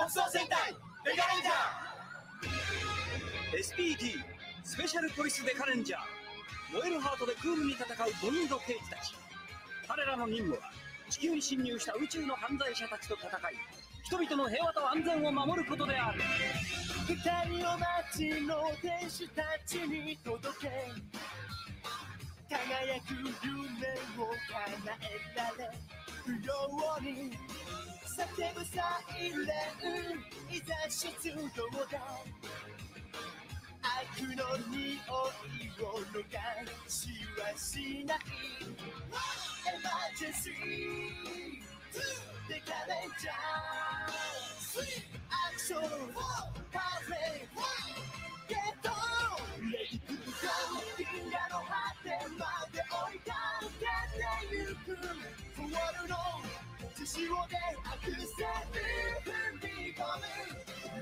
国総戦隊メガレンジャー SPD スペシャルポリスデカレンジャー。燃えるハートでクールに戦うボンド刑事たち。彼らの任務は地球に侵入した宇宙の犯罪者たちと戦い人々の平和と安全を守ることである。二人の街の天使たちに届け。輝く夢を叶えられ。るように。叫ぶサイレンいざ出動だ悪の匂いを逃しはしないエマージェンシーデカレンジャーアクションパーフェクトゲットレイクゴー銀河の果てまで追いかけてゆくフォールの血潮でアクセル踏み込む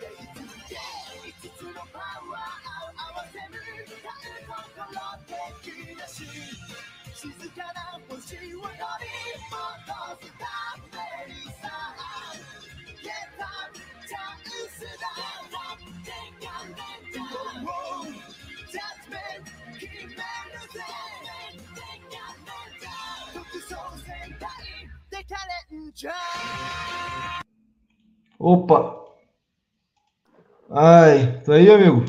レイクゲー5つのパワーを合わせる感心的なし静かな星を取り戻すた。め Opa! Ai, tô aí, amigo.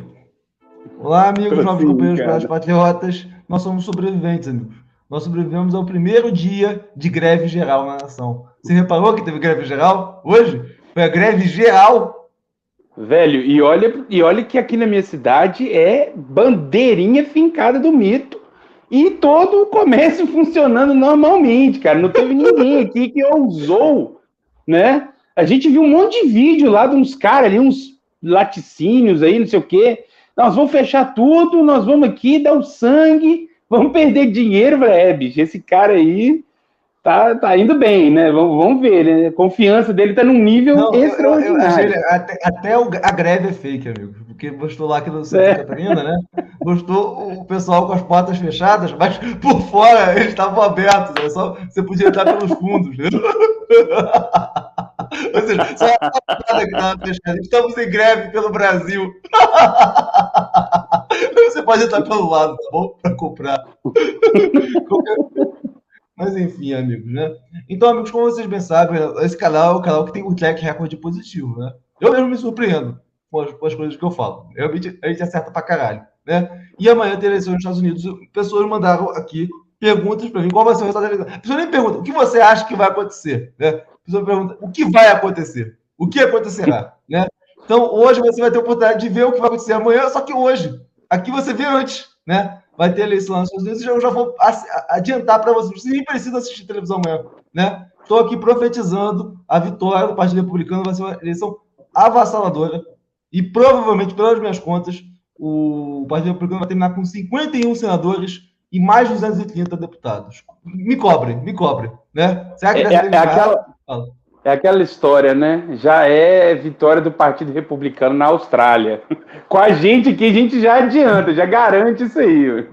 Olá, amigos, novos companheiros para patriotas. Nós somos sobreviventes, amigos. Nós sobrevivemos ao primeiro dia de greve geral na nação. Você reparou que teve greve geral hoje? Foi a greve geral. Velho, e olha, e olha que aqui na minha cidade é bandeirinha fincada do mito e todo o comércio funcionando normalmente, cara. Não teve ninguém aqui que ousou, né? A gente viu um monte de vídeo lá de uns caras ali, uns laticínios aí, não sei o quê. Nós vamos fechar tudo, nós vamos aqui dar o sangue, vamos perder dinheiro, velho. É, bicho, esse cara aí tá, tá indo bem, né? Vamos, vamos ver, né? A confiança dele tá num nível Não, eu- eu- eu extraordinário. achei- até, até o- a greve é fake, amigo. Porque postou lá aqui no Santa É. Catarina, né? Postou o pessoal com as portas fechadas, mas por fora eles estavam abertos. Era só, você podia entrar pelos fundos. Né? Ou seja, só a porta que estava fechada. Estamos em greve pelo Brasil. Você pode entrar pelo lado, tá bom? Para comprar. Mas enfim, amigos, né? Então, amigos, como vocês bem sabem, esse canal é o canal que tem um track record positivo, né? Eu mesmo me surpreendo com as, com as coisas que eu falo. Realmente, a gente acerta pra caralho, né? E amanhã tem eleição nos Estados Unidos. Pessoas mandaram aqui perguntas pra mim. Qual vai ser o resultado da eleição? A pessoa nem pergunta, o que você acha que vai acontecer? Né? A pessoa pergunta, o que vai acontecer? O que acontecerá? Né? Então, hoje você vai ter a oportunidade de ver o que vai acontecer amanhã, só que hoje. Aqui você vê antes, né? Vai ter eleição lá nos Estados Unidos, eu já vou adiantar para vocês. Você nem precisa assistir televisão amanhã, né? Estou aqui profetizando a vitória do Partido Republicano, vai ser uma eleição avassaladora. E provavelmente, pelas minhas contas, o Partido Republicano vai terminar com 51 senadores e mais 230 deputados. Me cobrem, me cobrem, né? Será que É, é- é aquela, é aquela história, né? Já é vitória do Partido Republicano na Austrália. Com a gente aqui, a gente já adianta, já garante isso aí.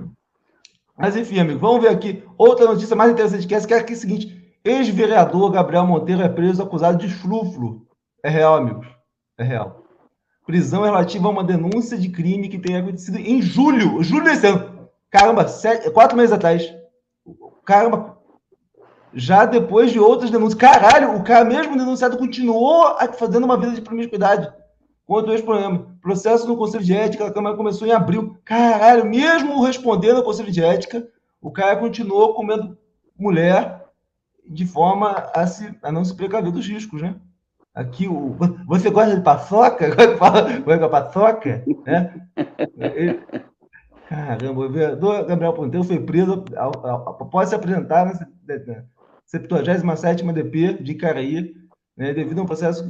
Mas enfim, amigo, vamos ver aqui outra notícia mais interessante que essa, que é aqui o seguinte: ex-vereador Gabriel Monteiro é preso acusado de flúfluo. É real, amigos. É real. Prisão relativa a uma denúncia de crime que teria acontecido em julho. Julho desse ano. Caramba, sete, quatro meses atrás. Caramba. Já depois de outras denúncias. Caralho, o cara mesmo denunciado continuou fazendo uma vida de promiscuidade contra o ex-problema. Processo no Conselho de Ética da Câmara começou em abril. Caralho, mesmo respondendo ao Conselho de Ética, o cara continuou comendo mulher de forma a, se, a não se precaver dos riscos, né? Aqui, o, você gosta de paçoca? É é que é paçoca? Né? Ele- Caramba, o vereador Gabriel Ponteiro foi preso após se apresentar na se- na 77ª DP de Icaraí, né, devido a um processo,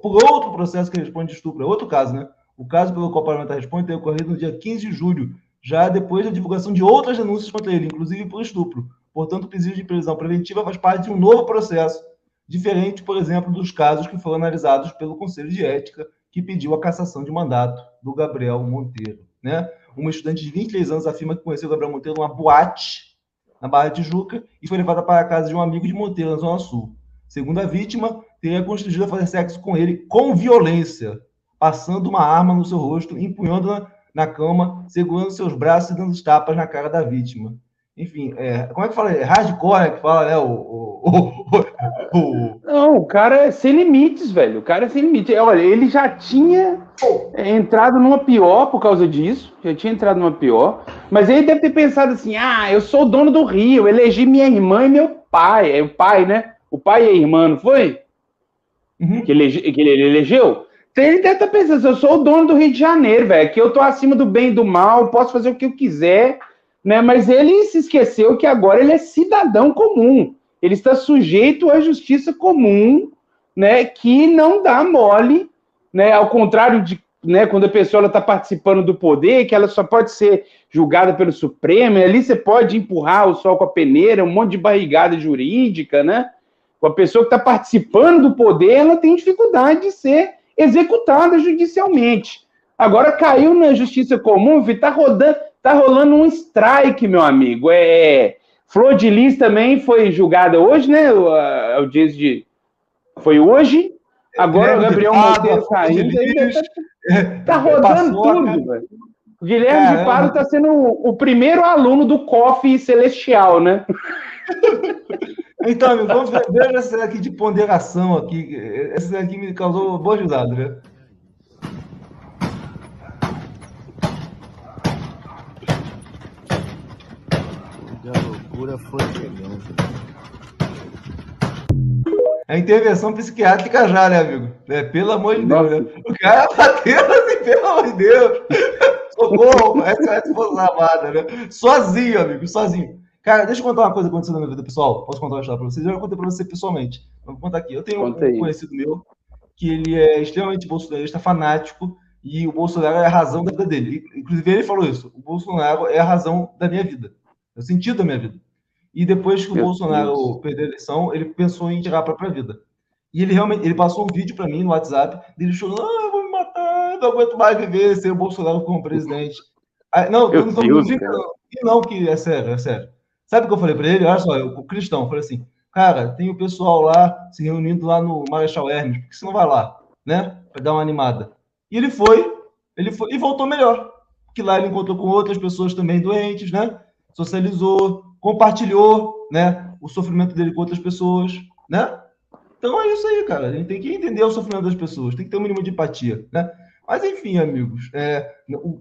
por outro processo que responde de estupro, é outro caso, né? O caso pelo qual o parlamentar responde tem ocorrido no dia 15 de julho, já depois da divulgação de outras denúncias contra ele, inclusive por estupro. Portanto, o pedido de prisão preventiva faz parte de um novo processo, diferente, por exemplo, dos casos que foram analisados pelo Conselho de Ética, que pediu a cassação de mandato do Gabriel Monteiro. Né? Uma estudante de 23 anos afirma que conheceu o Gabriel Monteiro numa boate na Barra de Tijuca e foi levada para a casa de um amigo de Monteiro, na Zona Sul. Segundo a vítima, tenha constrangido a fazer sexo com ele com violência, passando uma arma no seu rosto, empunhando-na na cama, segurando seus braços e dando tapas na cara da vítima. Enfim, é, como é que fala? É hardcore né, que fala, né? O, o, o, o, Não, o cara é sem limites, velho. O cara é sem limites. Olha, ele já tinha é, entrado numa pior por causa disso. Já tinha entrado numa pior. Mas ele deve ter pensado assim: ah, eu sou o dono do Rio, elegi minha irmã e meu pai. É o pai, né? O pai e a irmã, não foi? Uhum. Que, elege, que ele elegeu? Então ele deve estar pensando: eu sou o dono do Rio de Janeiro, velho. Que eu tô acima do bem e do mal, posso fazer o que eu quiser né? Mas ele se esqueceu que agora ele é cidadão comum. Ele está sujeito à justiça comum, né? Que não dá mole, né? Ao contrário de né, quando a pessoa está participando do poder, que ela só pode ser julgada pelo Supremo, ali você pode empurrar o sol com a peneira, um monte de barrigada jurídica, né? A pessoa que está participando do poder, ela tem dificuldade de ser executada judicialmente. Agora caiu na justiça comum, está rodando, Tá rolando um strike, meu amigo. É, Flor de Lis também foi julgada hoje, né? A audiência de. Foi hoje. Agora é, o Gabriel Monteiro saindo. Tá, tá rodando tudo, velho. O Guilherme Caramba. de Pado está sendo o, o, primeiro aluno do COF Celestial, né? Então, vamos ver, ver essa aqui de ponderação aqui. Essa aqui me causou boa risada, né? Loucura foi É intervenção psiquiátrica já, né, amigo? É, pelo amor de Deus, né? O cara bateu assim, pelo amor de Deus. Socorro, essa é fosse lavada, né? Sozinho, amigo, sozinho. Cara, deixa eu contar uma coisa que aconteceu na minha vida pessoal. Posso contar uma história pra vocês? Eu já contei pra você pessoalmente. Vou contar aqui. Eu tenho Conta um aí. conhecido meu que ele é extremamente bolsonarista, fanático, e o Bolsonaro é a razão da vida dele. Inclusive, ele falou isso. O Bolsonaro é a razão da minha vida. É o sentido da minha vida. E depois que o Meu Bolsonaro Deus. perdeu a eleição, ele pensou em tirar a própria vida. E ele realmente, ele passou um vídeo para mim no WhatsApp, dele chorando, ah, eu vou me matar, não aguento mais viver sem o Bolsonaro como presidente. Aí, não, Meu eu não estou não. não, que é sério, é sério. Sabe o que eu falei para ele? Olha só, eu, o cristão, falei assim, cara, tem o pessoal lá se reunindo lá no Marechal Hermes, por que você não vai lá, né? Para dar uma animada. E ele foi, ele foi e voltou melhor. Porque lá ele encontrou com outras pessoas também doentes, né? Socializou, compartilhou, né, o sofrimento dele com outras pessoas, né? Então é isso aí, cara. A gente tem que entender o sofrimento das pessoas, tem que ter um mínimo de empatia, né? Mas enfim, amigos, é,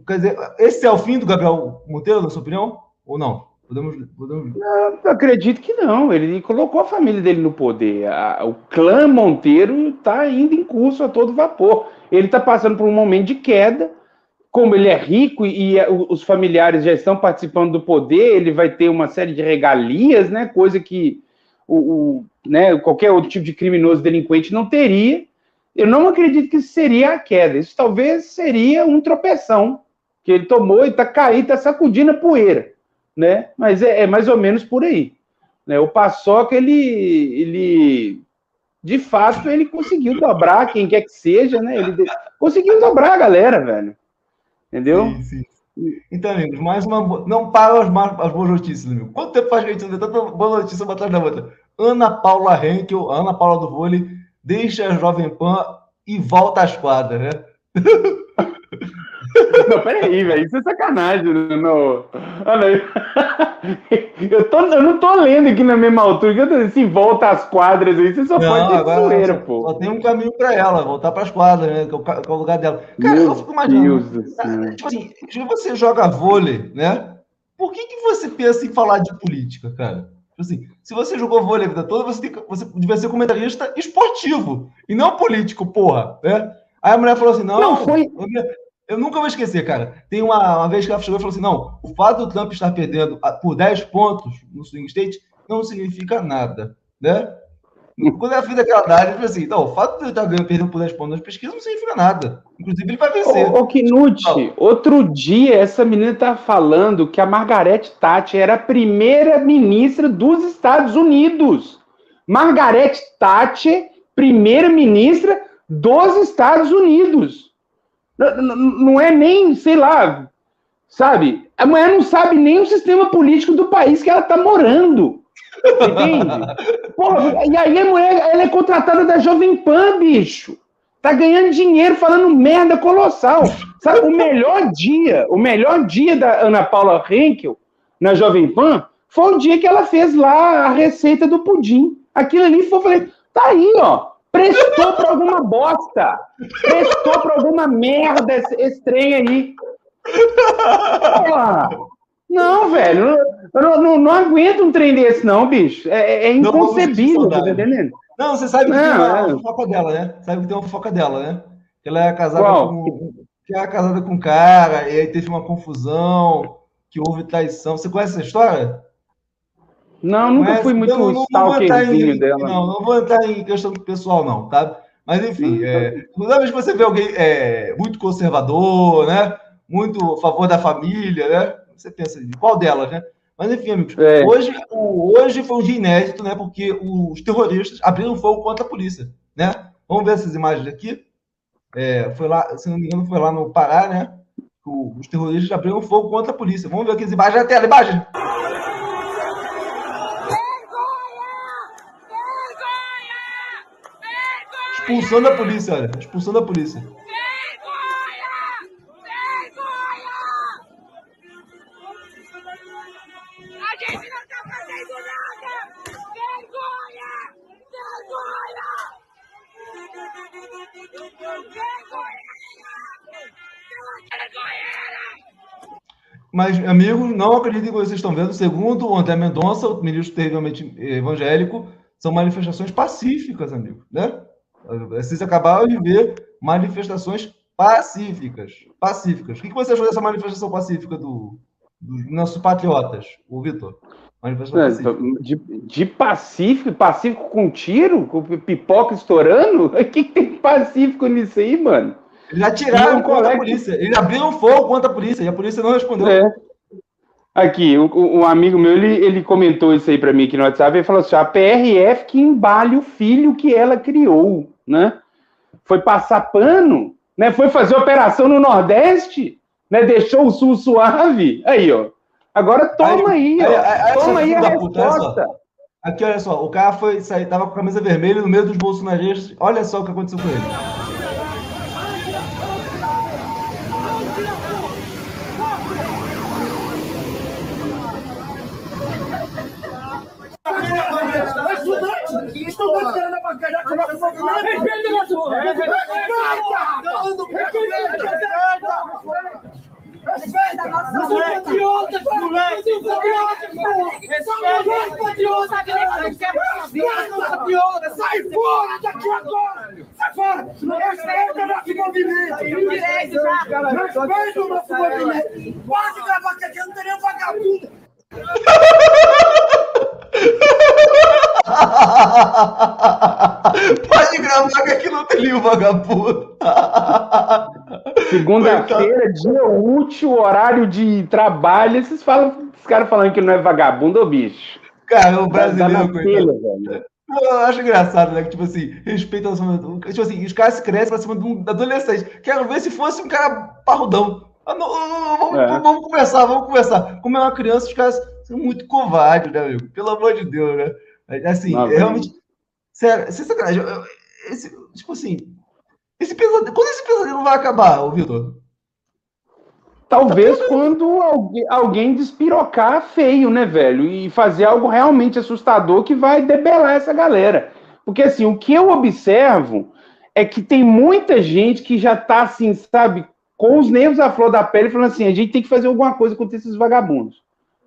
quer dizer, esse é o fim do Gabriel Monteiro, na sua opinião, ou não? Podemos, podemos... Não, acredito que não. Ele colocou a família dele no poder. A, o clã Monteiro está indo em curso a todo vapor. Ele está passando por um momento de queda como ele é rico e, e os familiares já estão participando do poder, ele vai ter uma série de regalias, né? Coisa que o, o né, qualquer outro tipo de criminoso delinquente não teria. Eu não acredito que isso seria a queda. Isso talvez seria um tropeção que ele tomou e está caindo, está sacudindo a poeira, né? Mas é, é, mais ou menos por aí. Né? O Paçoca, ele, ele, de fato, ele conseguiu dobrar quem quer que seja, né? Ele conseguiu dobrar a galera, velho. Entendeu? Sim, sim. Então, amigos, mais uma. Não para as, as boas notícias, amigo. Quanto tempo faz que a gente não tanta boa notícia uma atrás da outra? Ana Paula Henkel, Ana Paula do vôlei, deixa a Jovem Pan e volta às quadras, né? Não, peraí, velho. Isso é sacanagem. Não. Olha eu, tô, eu não tô lendo aqui na mesma altura. Eu tô assim, volta às quadras aí. Você só não, pode ter zoeira, pô. Só tem um caminho pra ela, voltar pras quadras, né? Que é o, é lugar dela. Cara, Meu eu fico imaginando. Tipo assim, se você joga vôlei, né? Por que, que você pensa em falar de política, cara? Tipo assim, se você jogou vôlei a vida toda, você, tem, você devia ser comentarista esportivo e não político, porra, né? Aí a mulher falou assim: não, não foi. Eu nunca vou esquecer, cara. Tem uma, uma vez que ela chegou e falou assim: não, o fato do Trump estar perdendo por 10 pontos no swing state não significa nada, né? Quando ela fez aquela análise, ele falou assim: então, o fato de ele estar ganhando, perdendo por 10 pontos nas pesquisas não significa nada. Inclusive, ele vai vencer. Ô, ô Knut, outro dia essa menina estava falando que a Margaret Thatcher era a primeira ministra dos Estados Unidos. Margaret Thatcher, primeira ministra dos Estados Unidos. Não é nem, sei lá, sabe? A mulher não sabe nem o sistema político do país que ela está morando. Entende? Porra, e aí a mulher ela é contratada da Jovem Pan, bicho. Tá ganhando dinheiro falando merda colossal. Sabe, o melhor dia, o melhor dia da Ana Paula Henkel na Jovem Pan foi o dia que ela fez lá a receita do pudim. Aquilo ali foi, eu falei, tá aí, ó. Prestou pra alguma bosta. Prestou pra alguma merda esse, esse trem aí. Porra. Não, velho, eu não, não, não aguento um trem desse, não, bicho. É, é inconcebível, tá entendendo? Não, você sabe que Não, tem uma, é. uma fofoca dela, né? Sabe que tem uma fofoca dela, né? Ela é casada Qual? com. Que ela é casada com um cara, e aí teve uma confusão, que houve traição. Você conhece essa história? Não, nunca Conhece? fui muito não vou entrar stalkerzinho em, dela. Não, não vou entrar em questão pessoal, não, tá? Mas enfim, é, toda vez que você vê alguém é, muito conservador, né? Muito a favor da família, né? Você pensa em qual delas, né? Mas enfim, amigos, É. hoje, hoje foi um dia inédito, né? Porque os terroristas abriram fogo contra a polícia, né? Vamos ver essas imagens aqui. É, foi lá, se não me engano, foi lá no Pará, né? Os terroristas abriram fogo contra a polícia. Vamos ver aqui as imagens na tela, imagem. Expulsando a polícia, olha. Expulsando a polícia. A gente não tá fazendo nada! Vergonha! Vergonha! Vergonha! Mas, amigos, não acreditem no que vocês estão vendo. Segundo o André Mendonça, o ministro terrivelmente evangélico, são manifestações pacíficas, amigos, né? Vocês acabaram de ver manifestações pacíficas. Pacíficas. O que você achou dessa manifestação pacífica do, dos nossos patriotas, o Vitor? Manifestação pacífica. De, de pacífico, pacífico com tiro, com pipoca estourando? O que, tem pacífico nisso aí, mano? Eles atiraram um contra a polícia. Eles abriram fogo contra a polícia e a polícia não respondeu. É. Aqui, um, um amigo meu, ele, ele comentou isso aí pra mim aqui no WhatsApp, ele falou assim, a PRF que embale o filho que ela criou, né? Foi passar pano, né? Foi fazer operação no Nordeste, né? Deixou o Sul suave. Aí, ó. Agora toma aí, aí, ó. aí, aí, toma aí a da puta, resposta. Aqui, olha só, o cara foi sair, tava com a camisa vermelha no meio dos bolsonaristas. Olha só o que aconteceu com ele. Estudante! Querendo abacalhar com o nosso movimento! Respeita o nosso movimento! Respeita! Nós somos patriotas, moleque! Patriotas! Somos patriotas! Sai fora daqui agora! Sai fora! Respeita o nosso movimento! Respeita o nosso movimento! Pode gravar que aqui não tem nenhum vagabundo! Pode gravar que aqui não tem nenhum vagabundo. Segunda-feira, dia útil, horário de trabalho, esses, falam, esses caras falando que não é vagabundo, ô bicho. Cara, o dá na brasileiro, coitado. velho. Eu acho engraçado, né? Que, tipo assim, respeita o nosso. Tipo assim, os caras se crescem pra cima de um adolescente. Quero ver se fosse um cara parrudão. Ah, não, não, vamos, É. vamos conversar, vamos conversar. Como é uma criança, os caras são muito covardes, né, amigo? Pelo amor de Deus, né? Assim, Não, é realmente. Sério, sem sacanagem. eu- eu- esse, tipo assim. Esse pesadelo, quando esse pesadelo vai acabar, ô Vitor? Talvez quando alguém, alguém despirocar feio, né, velho? E fazer algo realmente assustador que vai debelar essa galera. Porque, assim, o que eu observo é que tem muita gente que já tá, assim, sabe, com os nervos à flor da pele, falando assim: a gente tem que fazer alguma coisa contra esses vagabundos,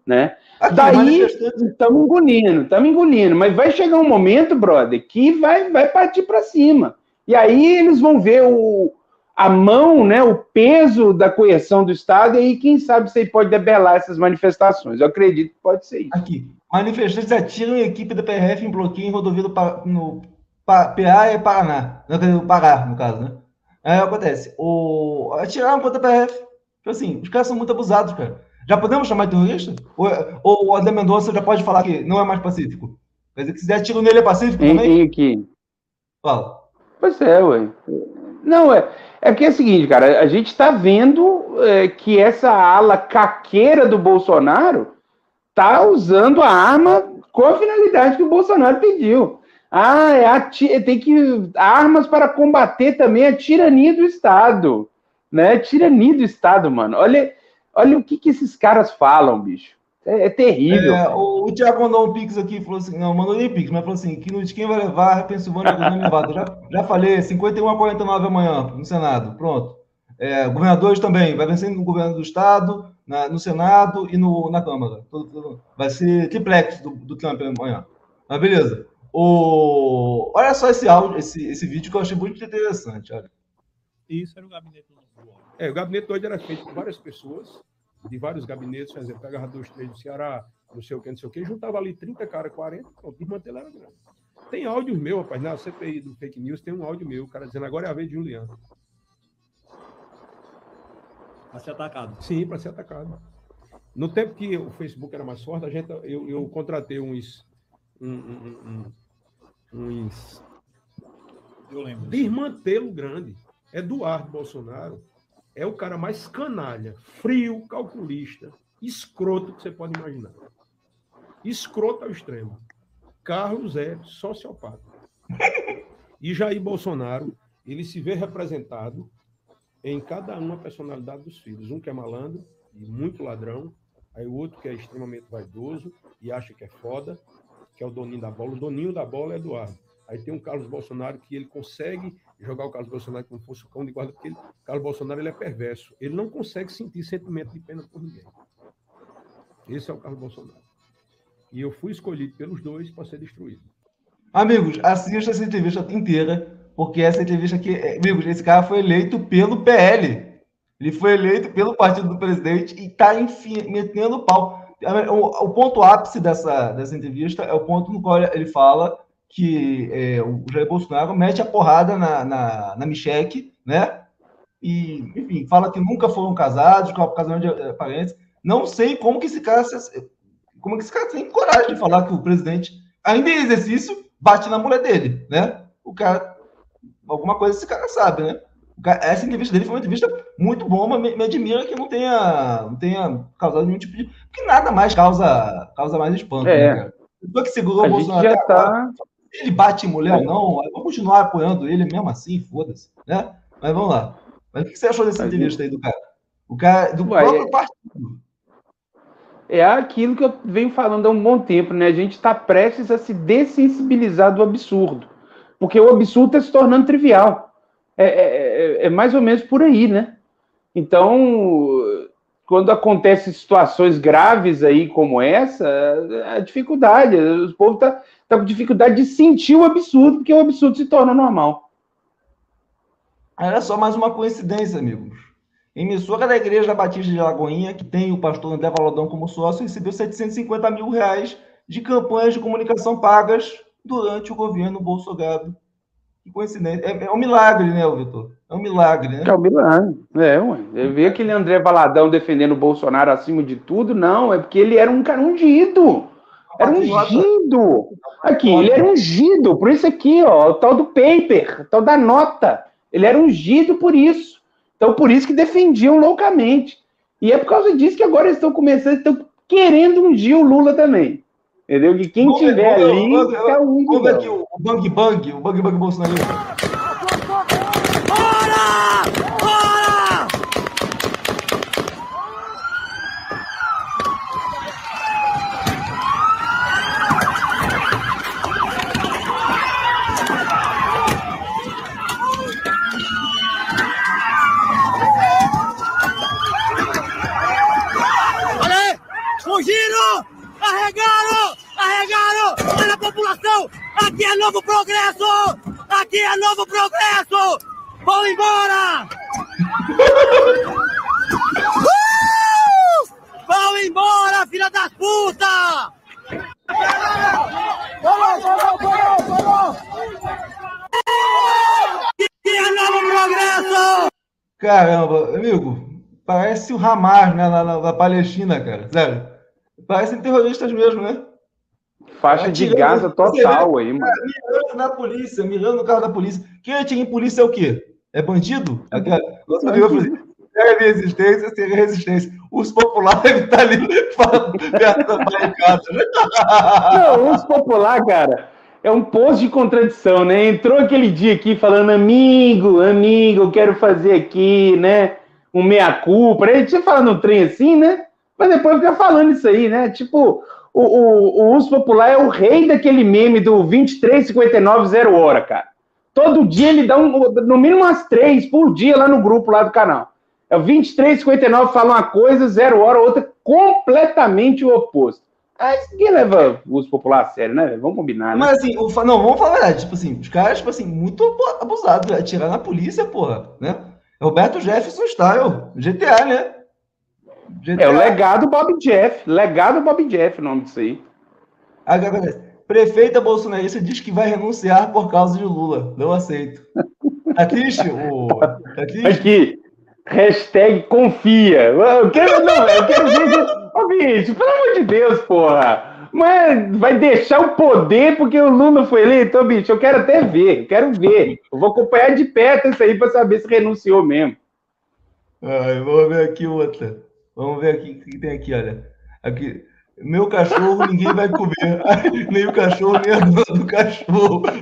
né? Aqui, Daí, estamos engolindo, estamos engolindo, mas vai chegar um momento, brother, que vai, vai partir para cima. E aí eles vão ver o, a mão, né, o peso da coerção do Estado, e aí quem sabe aí pode debelar essas manifestações. Eu acredito que pode ser isso. Aqui. Manifestantes atiram em equipe da PRF em bloqueio em rodovia do Pa- no Pa- PA e Paraná. No Pará, no caso, né? Aí acontece. O... Atiraram contra a PRF. Tipo assim, os caras são muito abusados, cara. Já podemos chamar de terrorista? Ou, ou o André Mendonça já pode falar que não é mais pacífico? Quer dizer que se der tiro nele é pacífico Em, também? em aqui. Fala. Pois é, ué. Não, é, é que é o seguinte, cara, a gente está vendo é, que essa ala caqueira do Bolsonaro tá usando a arma com a finalidade que o Bolsonaro pediu. Ah, é a, tem que armas para combater também a tirania do Estado, né? Tirania do Estado, mano. Olha, olha o que, que esses caras falam, bicho. É, é terrível. É, o, o Thiago mandou um pix aqui, falou assim, não, mandou nem pix, mas falou assim, que no de quem vai levar a Pensilvânia com Nevada. Já, já falei, 51 a 49 amanhã no Senado, pronto. É, governadores também, vai vencer no governo do Estado, na, no Senado e no, na Câmara. Vai ser triplex do, do Trump amanhã. Mas beleza. O... Olha só esse áudio, esse, esse vídeo que eu achei muito interessante. Olha. Isso era o gabinete do É, o gabinete hoje era feito por várias pessoas, de vários gabinetes, por exemplo, pegava dois, três do Ceará, não sei o que, não sei o que, juntava ali 30 caras, 40, o desmantelo era grande. Tem áudios meus, rapaz, na CPI do fake news tem um áudio meu, o cara dizendo agora é a vez de Juliano. Para ser atacado. Sim, para ser atacado. No tempo que o Facebook era mais forte, a gente, eu, eu contratei uns, um, um, um, uns Eu lembro. desmantelo grande. Eduardo Bolsonaro é o cara mais canalha, frio, calculista, escroto que você pode imaginar. Escroto ao extremo. Carlos é sociopata. E Jair Bolsonaro, ele se vê representado em cada uma personalidade dos filhos. Um que é malandro e muito ladrão, aí o outro que é extremamente vaidoso e acha que é foda, que é o doninho da bola. O doninho da bola é Eduardo. Aí tem o Carlos Bolsonaro que ele consegue jogar o Carlos Bolsonaro como fosse o cão de guarda, porque ele, Carlos Bolsonaro ele é perverso. Ele não consegue sentir sentimento de pena por ninguém. Esse é o Carlos Bolsonaro. E eu fui escolhido pelos dois para ser destruído. Amigos, assista essa entrevista inteira, porque essa entrevista aqui, é, amigos, esse cara foi eleito pelo PL. Ele foi eleito pelo partido do presidente e está metendo pau. O, o, ponto ápice dessa, dessa entrevista é o ponto no qual ele fala que é, o Jair Bolsonaro mete a porrada na, na, na Micheque, né? E, enfim, fala que nunca foram casados, que é um casamento de parentes. Não sei como que esse cara como que esse cara tem coragem de falar que o presidente, ainda em exercício, bate na mulher dele, né? O cara, alguma coisa esse cara sabe, né? essa entrevista dele foi uma entrevista muito boa, mas me, me, admira que não tenha, não tenha causado nenhum tipo de. Porque nada mais causa, causa mais espanto, é. né, cara? Que segurou o Bolsonaro já tá... ele bate em mulher, é. não, vamos continuar apoiando ele mesmo assim, foda-se, né? Mas vamos lá. Mas o que você achou dessa entrevista aí do cara? O cara, do Ué, próprio é... partido. É aquilo que eu venho falando há um bom tempo, né? A gente está prestes a se dessensibilizar do absurdo. Porque o absurdo está se tornando trivial. É, é, é, é, mais ou menos por aí, né? Então, quando acontecem situações graves aí como essa, a dificuldade, o povo está tá com dificuldade de sentir o absurdo, porque o absurdo se torna normal. Era só mais uma coincidência, amigos. Emissora da Igreja Batista de Lagoinha, que tem o pastor André Valodão como sócio, recebeu 750 mil reais de campanhas de comunicação pagas durante o governo Bolsonaro que coincidência. É, é um milagre, né, Vitor? É um milagre, né? É um milagre. É, ué. Eu vi aquele André Valadão defendendo o Bolsonaro acima de tudo. Não, é porque ele era um cara ungido. Era ungido. Aqui, ele era ungido. Por isso aqui, ó, o tal do paper, o tal da nota. Ele era ungido por isso. Então, por isso que defendiam loucamente. E é por causa disso que agora eles estão começando, estão querendo ungir o Lula também. Entendeu? Que quem tiver ali é o único. Vamos aqui o Bang Bang, o Bang Bang Bolsonaro. Bora! Bora! Olha! Fugiram! Arregaram! Arregaram! Olha a população! Aqui é novo progresso! Aqui é novo progresso! Vão embora! Uh! Vão embora, filha das puta! Aqui é novo progresso! Caramba, amigo, parece o Hamas né, na, na, na Palestina, cara. Sério. Parecem terroristas mesmo, né? Faixa de Gaza total aí, mano. Mirando na polícia, mirando no carro da polícia. Quem atira em polícia é o quê? É bandido? É, deve existência, seria resistência. Os populares devem estar ali barricada. né? Não, os popular, cara, é um posto de contradição, né? Entrou aquele dia aqui falando, amigo, amigo, eu quero fazer aqui, né? Um meia-culpa. Ele tinha falando um trem assim, né? Mas depois fica falando isso aí, né? Tipo, o, o, o uso popular é o rei daquele meme do 2359 zero hora, cara. Todo dia ele dá um, no mínimo umas três por dia lá no grupo lá do canal. É o 2359 fala uma coisa, zero hora, outra completamente o oposto. Aí ninguém leva o uso popular a sério, né? Vamos combinar, né? Mas assim, o não, vamos falar a verdade. Tipo assim, os caras, tipo assim, muito abu- abusados. né? Atirar na polícia, porra, né? Roberto Jefferson style, GTA, né? GTA. É o legado Bob Jeff. Legado Bob Jeff, o nome disso aí. Acontece? Prefeita bolsonarista diz que vai renunciar por causa de Lula. Não aceito. Tá triste? O... Tá triste? Aqui, hashtag confia. Eu quero, não, eu quero ver. Ô, bicho, pelo amor de Deus, porra. Mas vai deixar o poder porque o Lula foi eleito? Ô, bicho, eu quero até ver, eu quero ver. Eu vou acompanhar de perto isso aí pra saber se renunciou mesmo. Ai, vamos ver aqui outra. Vamos ver aqui o que tem aqui, olha. Aqui. Meu cachorro ninguém vai comer. nem o cachorro, nem a dona do cachorro.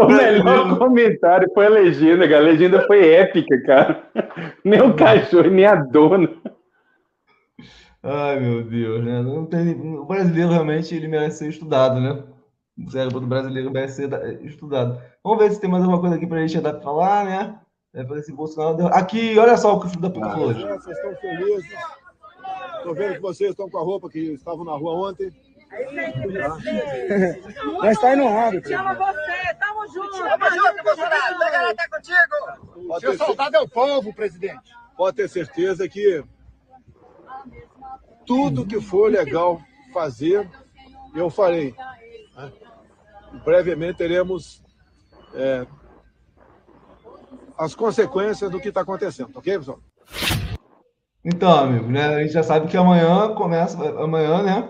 O melhor comentário foi a legenda, cara. A legenda foi épica, cara. Nem o cachorro, nem a dona. Ai, meu Deus, né? Não tem... O brasileiro realmente ele merece ser estudado, né? O cérebro do brasileiro merece ser da- estudado. Vamos ver se tem mais alguma coisa aqui pra gente dar pra falar, né? É para esse Bolsonaro. deu- Aqui, olha só o que o filho da puta falou. hoje. Vocês estão felizes. Estou vendo que vocês estão com a roupa que estavam na rua ontem. Nós está indo honrado. Chama você, tamo junto. Tamo junto, Bolsonaro. Pega lá, tá contigo. Pode Seu soldado é o povo, presidente. pode ter certeza que tudo que for legal fazer, eu farei. né? Brevemente teremos é, as consequências do que está acontecendo, ok, pessoal? Então, amigo, né? A gente já sabe que amanhã começa, amanhã, né?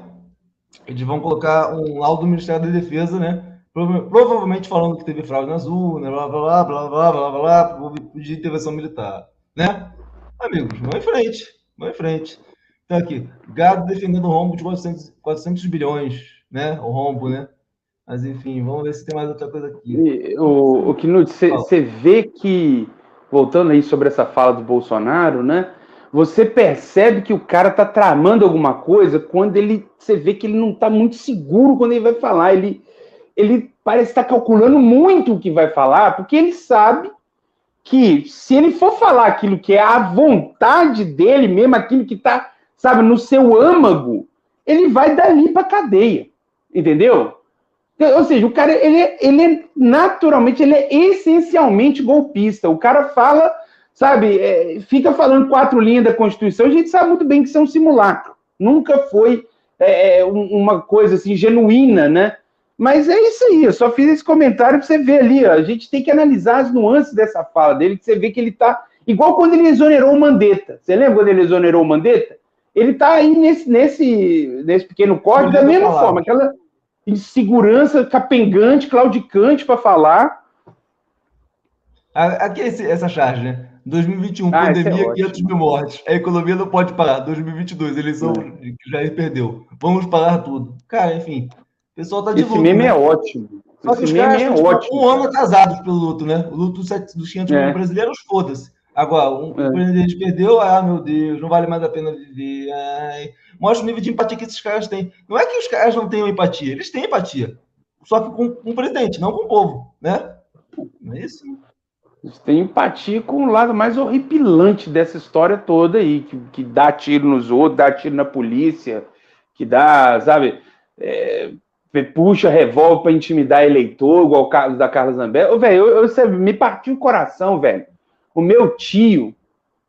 Eles vão colocar um laudo do Ministério da Defesa, né? Prova- Provavelmente falando que teve fraude nas urnas, blá blá blá blá blá blá blá, blá de intervenção militar, né? Amigos, vamos em frente, vamos em frente. Então aqui, Gado defendendo o rombo de 400, 400 bilhões, né? O rombo, né? Mas enfim, vamos ver se tem mais outra coisa aqui. E, o, o que você vê que, voltando aí sobre essa fala do Bolsonaro, né? Você percebe que o cara tá tramando alguma coisa quando ele. Você vê que ele não tá muito seguro quando ele vai falar. Ele, ele parece estar calculando muito o que vai falar, porque ele sabe que se ele for falar aquilo que é a vontade dele mesmo, aquilo que tá, sabe, no seu âmago, ele vai dali pra cadeia. Entendeu? Ou seja, o cara, ele, é- ele é naturalmente, ele é essencialmente golpista. O cara fala, sabe, é, fica falando quatro linhas da Constituição, a gente sabe muito bem que isso é um simulacro. Nunca foi é, um- uma coisa assim genuína, né? Mas é isso aí, eu só fiz esse comentário para você ver ali, ó, a gente tem que analisar as nuances dessa fala dele, que você vê que ele tá igual quando ele exonerou o Mandetta. Você lembra quando ele exonerou o Mandetta? Ele tá aí nesse, nesse, nesse pequeno corte da mesma palavras. forma, aquela insegurança capengante, claudicante para falar. Aqui esse- essa charge, né? 2021, Ah, esse é pandemia, ótimo. 500 mil mortes. A economia não pode parar. 2022, eleição É. que Jair perdeu. Vamos parar tudo. Cara, enfim. O pessoal tá de Esse luto, meme né? é ótimo. Só que Esse os meme caras é estão tipo, ótimo. um ano atrasados pelo luto, né? O luto dos sete- dos 500 É. mil brasileiros, foda-se. Agora, um, É. o presidente perdeu, ah, meu Deus, não vale mais a pena viver. Ai. Mostra o nível de empatia que esses caras têm. Não é que os caras não tenham empatia, eles têm empatia. Só que com, com o presidente, não com o povo, né? Não é isso? Eles têm empatia com o lado mais horripilante dessa história toda aí, que, que dá tiro nos outros, dá tiro na polícia, que dá, sabe, é, puxa revólver para intimidar eleitor, igual o caso da Carla Zambelli. Velho, eu, eu, sabe, me partiu o coração, velho. O meu tio,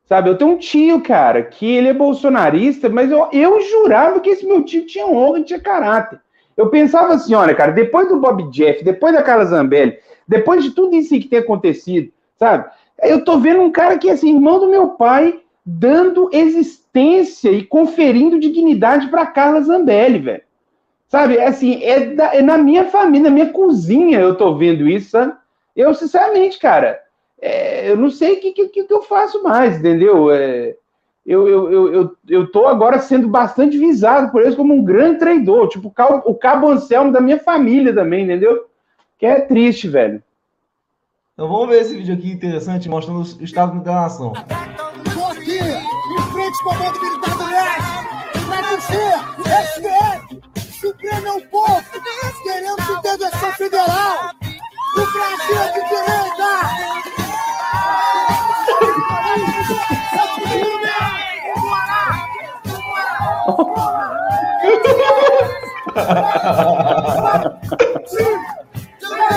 sabe, eu tenho um tio, cara, que ele é bolsonarista, mas eu, eu jurava que esse meu tio tinha honra e tinha caráter. Eu pensava assim, olha, cara, depois do Bob Jeff, depois da Carla Zambelli, depois de tudo isso que tem acontecido, sabe? Eu tô vendo um cara que, assim, irmão do meu pai, dando existência e conferindo dignidade para Carla Zambelli, velho. Sabe, é assim, é, da- é na minha família, na minha cozinha eu tô vendo isso, sabe? Eu, sinceramente, cara, é, eu não sei o que, que, que eu faço mais, entendeu? É, eu, eu, eu, eu, eu tô agora sendo bastante visado por eles como um grande traidor, tipo o Cabo, Anselmo da minha família também, entendeu? Que é triste, velho. Então vamos ver esse vídeo aqui interessante, mostrando o estado da nação. Tô aqui, em frente ao Comando Militar do Leste, pra dizer, STF, Supremo é o povo, queremos intervenção federal, o Brasil é de direita!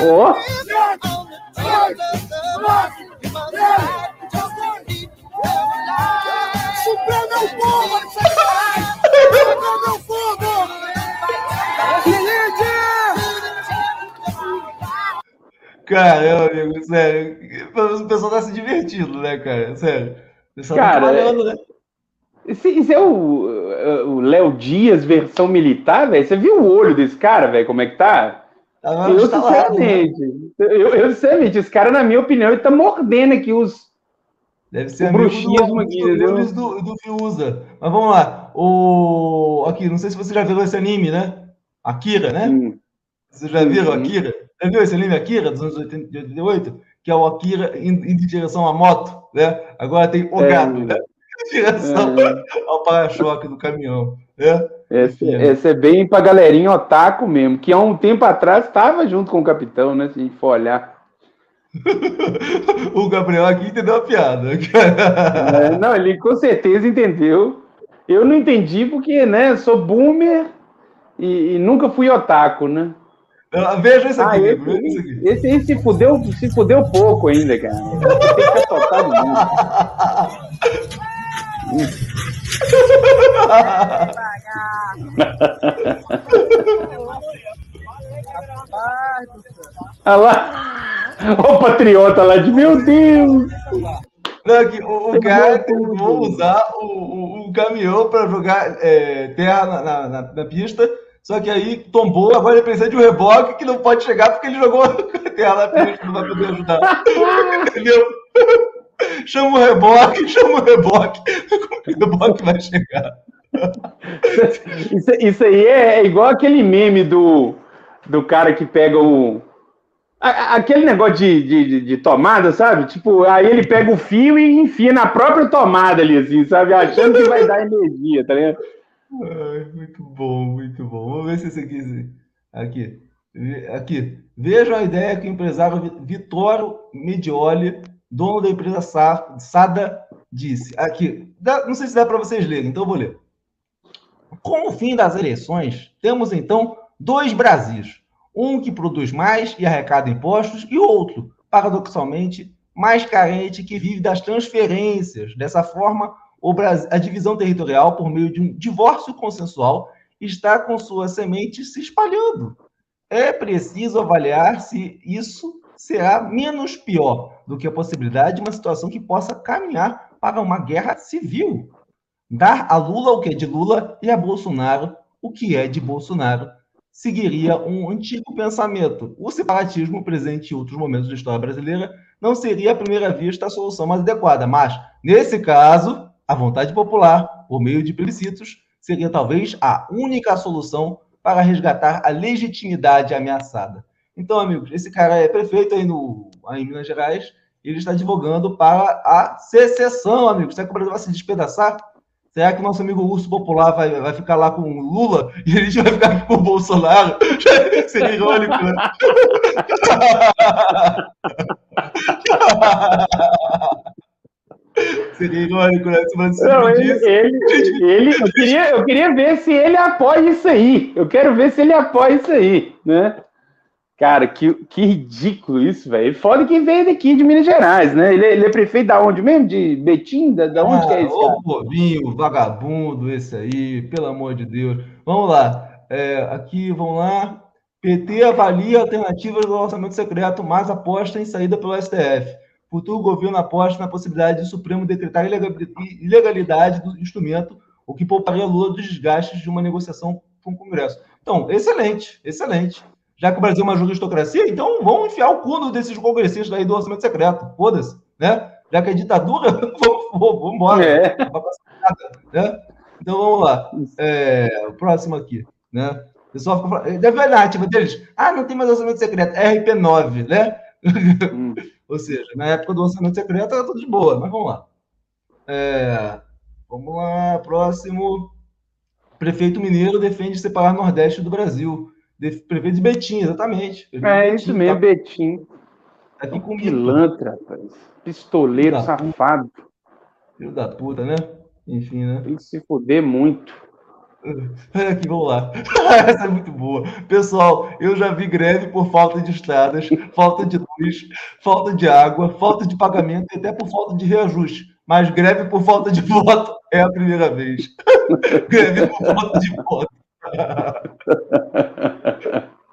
Ó, Supremo é o povo, aí! Supremo é o! Felipe! Caramba, amigo, sério. O pessoal tá se divertindo, né, cara? Sério. O pessoal tá Cara, trabalhando, né? Isso, isso é o Léo Dias versão militar, velho? Você viu o olho desse cara, velho? Como é que tá? Tava Eu, né? sinceramente, eu, eu, sinceramente, esse cara, na minha opinião, ele tá mordendo aqui os. Deve ser O bruxismo do, aqui, do, entendeu? do, do, do Fiuza. Mas vamos lá. O... Aqui, não sei se você já viu esse anime, né? Akira, né? Hum, Vocês já viram Uhum. Akira? Já viu esse anime Akira, dos anos 80 de 88? Que é o Akira indo indo em direção à moto, né? Agora tem o É. gato, né? Em direção é, ao para-choque do caminhão, né? esse, Enfim, esse é bem pra galerinha otaku mesmo, que há um tempo atrás estava junto com o capitão, né? Se a gente for olhar. O Gabriel aqui entendeu a piada. É, não, ele com certeza entendeu. Eu não entendi porque, né? Sou boomer e, e nunca fui otaku, né? Veja isso aqui, Ah, esse, veja isso aqui. esse aí se fudeu, se fudeu pouco ainda, cara. Tem que. Olha lá. O patriota lá de meu Deus. Não, aqui, o, o cara tentou usar o, o, o caminhão para jogar é, terra na, na, na- pista, só que aí tombou, agora ele precisa de um reboque que não pode chegar porque ele jogou terra na pista, não vai poder ajudar. Entendeu? Chama o reboque, chama o reboque, o reboque vai chegar. Isso, isso aí é igual aquele meme do, do cara que pega o. a- Aquele negócio de, de, de- tomada, sabe? Tipo, aí ele pega o fio e enfia na própria tomada ali, assim, sabe? Achando que vai dar energia, tá ligado? Ai, muito bom, muito bom. Vamos ver se esse aqui. Aqui. Aqui. Vejam a ideia que o empresário Vi- Vittorio Medioli, dono da empresa Sa- Sada, disse. Aqui. Não sei se dá para vocês lerem, então eu vou ler. Com o fim das eleições, temos então dois Brasis. Um que produz mais e arrecada impostos, e outro, paradoxalmente, mais carente que vive das transferências. Dessa forma, Brasil, a divisão territorial, por meio de um divórcio consensual, está com sua semente se espalhando. É preciso avaliar se isso será menos pior do que a possibilidade de uma situação que possa caminhar para uma guerra civil. Dar a Lula o que é de Lula e a Bolsonaro o que é de Bolsonaro seguiria um antigo pensamento. O separatismo presente em outros momentos da história brasileira não seria à primeira vista a solução mais adequada, mas, nesse caso, a vontade popular, por meio de plebiscitos, seria talvez a única solução para resgatar a legitimidade ameaçada. Então, amigos, esse cara é prefeito aí, no, aí em Minas Gerais, e ele está advogando para a secessão, amigos. Será que o Brasil vai se despedaçar? Será que o nosso amigo Urso Popular vai, vai ficar lá com o Lula e a gente vai ficar aqui com o Bolsonaro? Seria irônico, né? Seria irônico, né? Se você Não, ele, ele, ele- eu, queria, eu queria ver se ele apoia isso aí. Eu quero ver se ele apoia isso aí, né? Cara, que, que ridículo isso, velho. Foda que veio daqui de Minas Gerais, né? Ele, é- ele é prefeito da onde mesmo? De Betim? Da, da onde que é esse cara? Ô, povinho, vagabundo, esse aí, pelo amor de Deus. Vamos lá. É, aqui, vamos lá. PT avalia alternativas do orçamento secreto, mas aposta em saída pelo STF. futuro governo aposta na possibilidade de o Supremo decretar ilegalidade do instrumento, o que pouparia Lula dos desgastes de uma negociação com o Congresso. Então, excelente, excelente. Já que o Brasil é uma juristocracia, então vamos enfiar o cu desses congressistas aí do orçamento secreto. Foda-se, né? Já que é ditadura, vamos, vamos embora. É. Né? Então vamos lá. É, o próximo aqui, né? O pessoal fica falando, deve ver a narrativa deles. Ah, não tem mais orçamento secreto, RP9, né? Hum. Ou seja, na época do orçamento secreto era tudo de boa, mas vamos lá. É, vamos lá, próximo. Prefeito Mineiro defende separar Nordeste do Brasil. Prefeito de Betim, exatamente. Prefeito É Betim, isso mesmo, tá- Betinho. tá aqui comigo. Pilantra, rapaz. Pistoleiro Tá. safado. Filho da puta, né? Enfim, né? Tem que se fuder muito. Aqui, vamos lá. Essa é muito boa. Pessoal, eu já vi greve por falta de estradas, falta de luz, falta de água, falta de pagamento e até por falta de reajuste. Mas greve por falta de voto é a primeira vez. greve por falta de voto.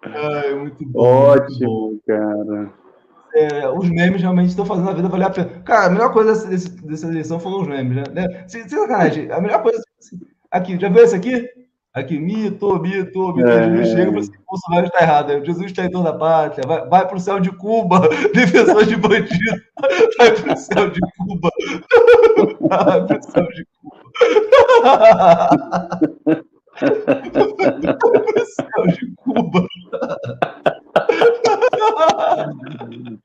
Ai, muito bom. muito bom. Ótimo, cara. É, os memes realmente estão fazendo a vida valer a pena. Cara, a melhor coisa desse- dessa eleição foram os memes, né? né? Sem, sem sacanagem, a melhor coisa. assim, Aqui, já viu esse aqui? Aqui, mito, mito, mito. É. Jesus chega e fala assim: Bolsonaro está errado. Jesus está em toda a pátria. Vai, vai para o céu de Cuba, defensor de bandido. Vai para o céu de Cuba. Vai para o céu de Cuba. Vai pro céu de Cuba.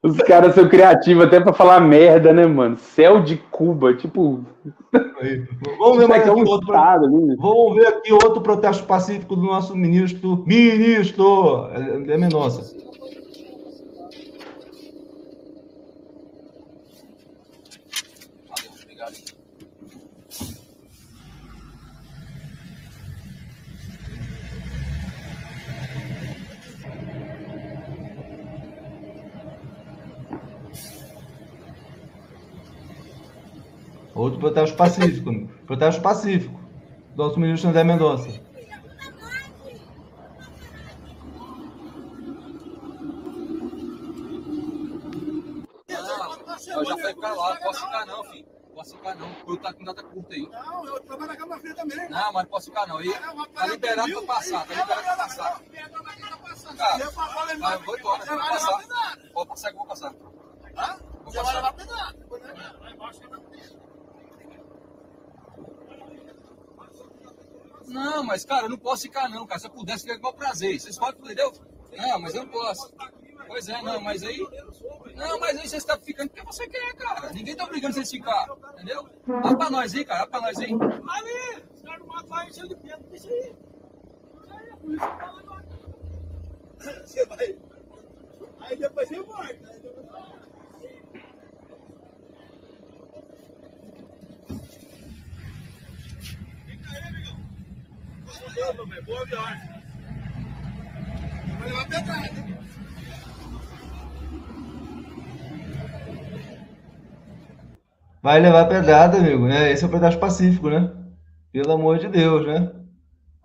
Os caras são criativos até pra falar merda, né, mano? Céu de Cuba, tipo. Vamos ver mais é um outro. estado né? Vamos ver aqui outro protesto pacífico do nosso ministro. Ministro! É, é Mendonça. Outro protesto pacífico. Protesto pacífico. Do nosso ministro André Mendonça. Eu já fui pra lá, posso ficar não, filho. Posso ficar não, eu tá com data curta aí. Não, eu trabalho na Câmara Fria também. Não, mas não posso ficar não. Aí, tá liberado pra passar, tá liberado pra passar. Cara, ah, eu vou embora, vou passar. Vou passar que eu vou passar. Vou Você vai levar passar. pedaço, né? Não, mas cara, eu não posso ficar não, cara. Se eu pudesse, ficar igual prazer. Vocês podem, entendeu? Não, mas eu não posso. Pois é, não, mas aí. Não, mas aí você está ficando porque você quer, cara. Ninguém tá obrigando vocês a ficar. Entendeu? Dá pra nós aí, cara. Dá pra nós aí. Ali, os caras não matam aí, cheio de pedra, deixa aí. Você vai. Aí depois você volta. Boa, meu boa viagem. Vai levar pedrada, hein? Vai levar pedrada, amigo. né? Esse é o protesto pacífico, né? Pelo amor de Deus, né?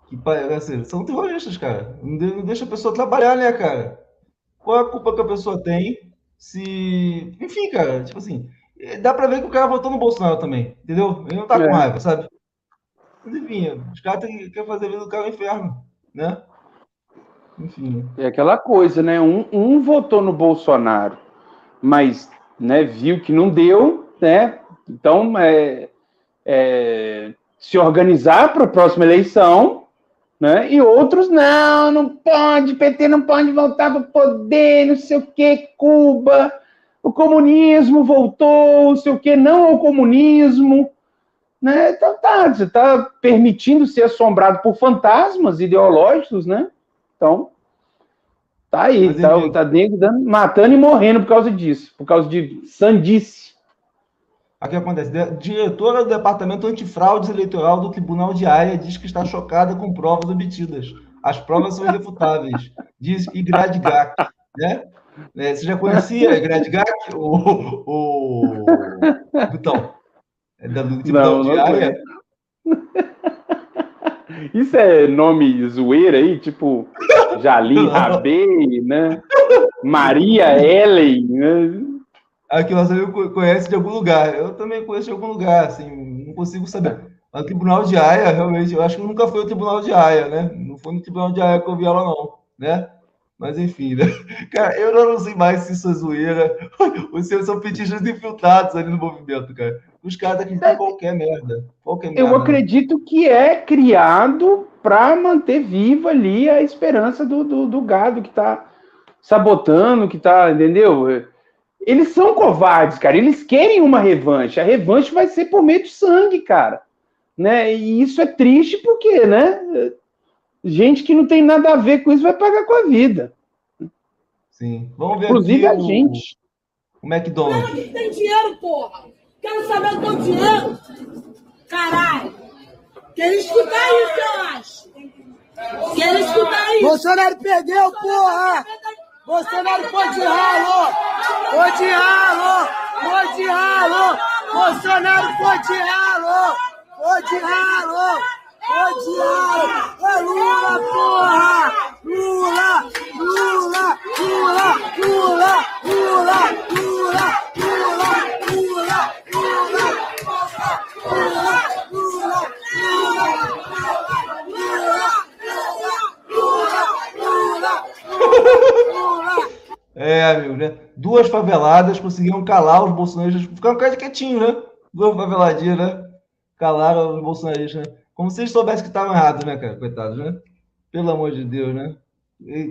Que, pa- assim, são terroristas, cara. Não deixa a pessoa trabalhar, né, cara? Qual é a culpa que a pessoa tem se. Enfim, cara, tipo assim. eh, Dá pra ver que o cara votou no Bolsonaro também, entendeu? Ele não tá É. com raiva, sabe? Enfim, os caras querem fazer vida do cara no inferno, né? Enfim. É aquela coisa, né? Um, um votou no Bolsonaro, mas né, viu que não deu, né? Então, é, é, se organizar para a próxima eleição, né? E outros, não, não pode, PT não pode voltar para o poder, não sei o que, Cuba, o comunismo voltou, não sei o que, não ao comunismo, né? Então tá, você está permitindo ser assombrado por fantasmas ideológicos, né? Então, tá aí, Mas, tá, enfim. tá nego dando- matando e morrendo por causa disso, por causa de sandice. Aqui acontece. Diretora do Departamento Antifraudes Eleitoral do Tribunal de Haia diz que está chocada com provas obtidas. As provas são irrefutáveis, diz Igradgak. Né? É, Você já conhecia Igradgak? O, o... Então, é da- não Haia. Isso é nome zoeira aí, tipo Jalim. Rabei, né? Maria Ellen, né? Aqui, amigo co- conhece de algum lugar. Eu também conheço de algum lugar, assim, não consigo saber. Mas o Tribunal de Haia, realmente, eu acho que nunca foi o Tribunal de Haia, né? Não foi no Tribunal de Haia que eu vi ela, não, né? Mas enfim, né? Cara, eu não sei mais se isso é zoeira. Os seus são petistas infiltrados ali no movimento, cara. Os caras acreditam em qualquer merda. Qualquer merda. Eu acredito que é criado para manter viva ali a esperança do, do, do gado que tá sabotando, que tá, entendeu? Eles são covardes, cara. Eles querem uma revanche. A revanche vai ser por meio de sangue, cara. Né? E isso é triste porque, né? Gente que não tem nada a ver com isso vai pagar com a vida. Sim. Vamos ver Inclusive aqui a o- gente. O McDonald's. que tem dinheiro, porra! com dinheiro? É? Caralho! Que escutar isso, eu acho! Que escutar isso! Bolsonaro perdeu, porra! Bolsonaro foi de ralo! Foi de ralo! Foi de ralo! Bolsonaro foi de ralo! Foi de ralo! Foi de ralo! É Lula, porra! Lula! Lula! Lula! Lula! Lula! Lula! Lula! É, amigo, né? Duas faveladas conseguiram calar os bolsonaristas. Ficaram quase quietinhos, né? Duas faveladinhas, né? Calaram os bolsonaristas, né? Como se eles soubessem que estavam errados, né, cara? Coitados, né? Pelo amor de Deus, né?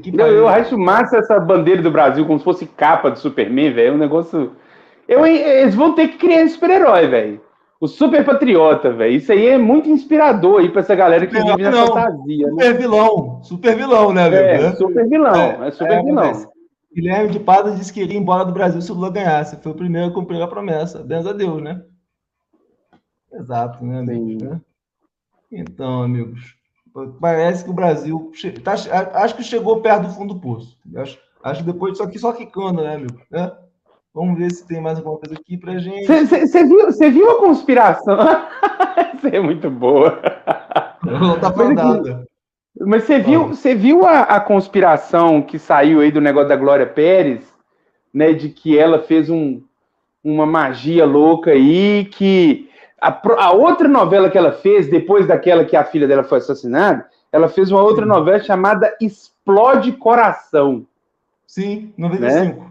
Que Eu, acho massa essa bandeira do Brasil como se fosse capa do Superman, velho. É um negócio. Eu, eles vão ter que criar esse super-herói, velho. O super patriota, velho. Isso aí é muito inspirador aí pra essa galera que vive na fantasia, né? Super vilão. Super vilão, né, amigo? É, super vilão. É, super vilão. mas Guilherme de Pada disse que iria embora do Brasil se o Lula ganhasse. Foi o primeiro a cumprir a promessa. Deus a Deus, né? Exato, né, amigos? né? Então, amigos, parece que o Brasil tá, acho que chegou perto do fundo do poço. Acho, acho que depois disso aqui só quicando, né, amigo? Né? Vamos ver se tem mais alguma coisa aqui pra gente. Você viu, cê viu a conspiração? Essa é muito boa. Não tá falando nada. Mas você viu, você viu a, a conspiração que saiu aí do negócio da Glória Pérez, né? De que ela fez um, uma magia louca aí, que a, a outra novela que ela fez, depois daquela que a filha dela foi assassinada, ela fez uma outra novela chamada Explode Coração. Sim, 95.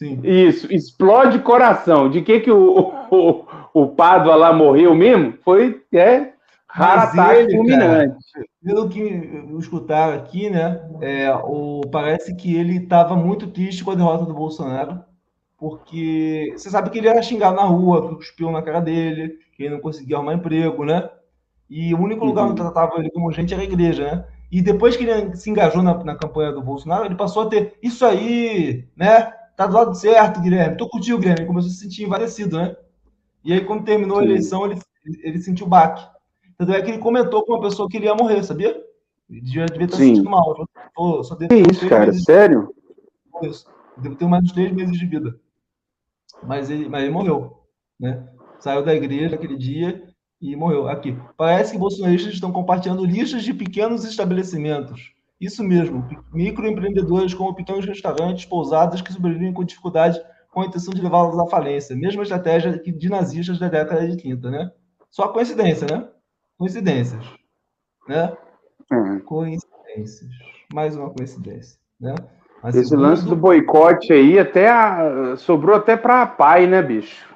Sim. Isso, Explode Coração. De que que o, o, o Pádua lá morreu mesmo? Foi, é, ataque fulminante. pelo que escutaram aqui, né? É, o, parece que ele estava muito triste com a derrota do Bolsonaro, porque você sabe que ele era xingado na rua, que cuspiam na cara dele, que ele não conseguia arrumar emprego, né? E o único lugar Uhum. onde tratava ele como gente era a igreja, né? E depois que ele se engajou na, na campanha do Bolsonaro, ele passou a ter isso aí, né? Tá do lado certo, Guilherme. Tô contigo, Guilherme. Começou a se sentir envarecido, né? E aí, quando terminou a Sim. eleição, ele, ele sentiu baque. Tanto é que ele comentou com uma pessoa que ele ia morrer, sabia? Ele devia, devia estar se Sim. sentindo mal. Falou, só devo Que isso, cara? de- Sério? Isso. Devo ter mais de três meses de vida. Mas ele, mas ele morreu, né? Saiu da igreja aquele dia e morreu. Aqui. Parece que bolsonaristas estão compartilhando listas de pequenos estabelecimentos. Isso mesmo, microempreendedores como pequenos restaurantes, pousadas que sobrevivem com dificuldade com a intenção de levá-los à falência. Mesma estratégia que de nazistas da década de 30, né? Só coincidência, né? Coincidências, né? Coincidências. Mais uma coincidência, né? Mas Esse segundo- lance do boicote aí até a- sobrou até pra pai, né, bicho?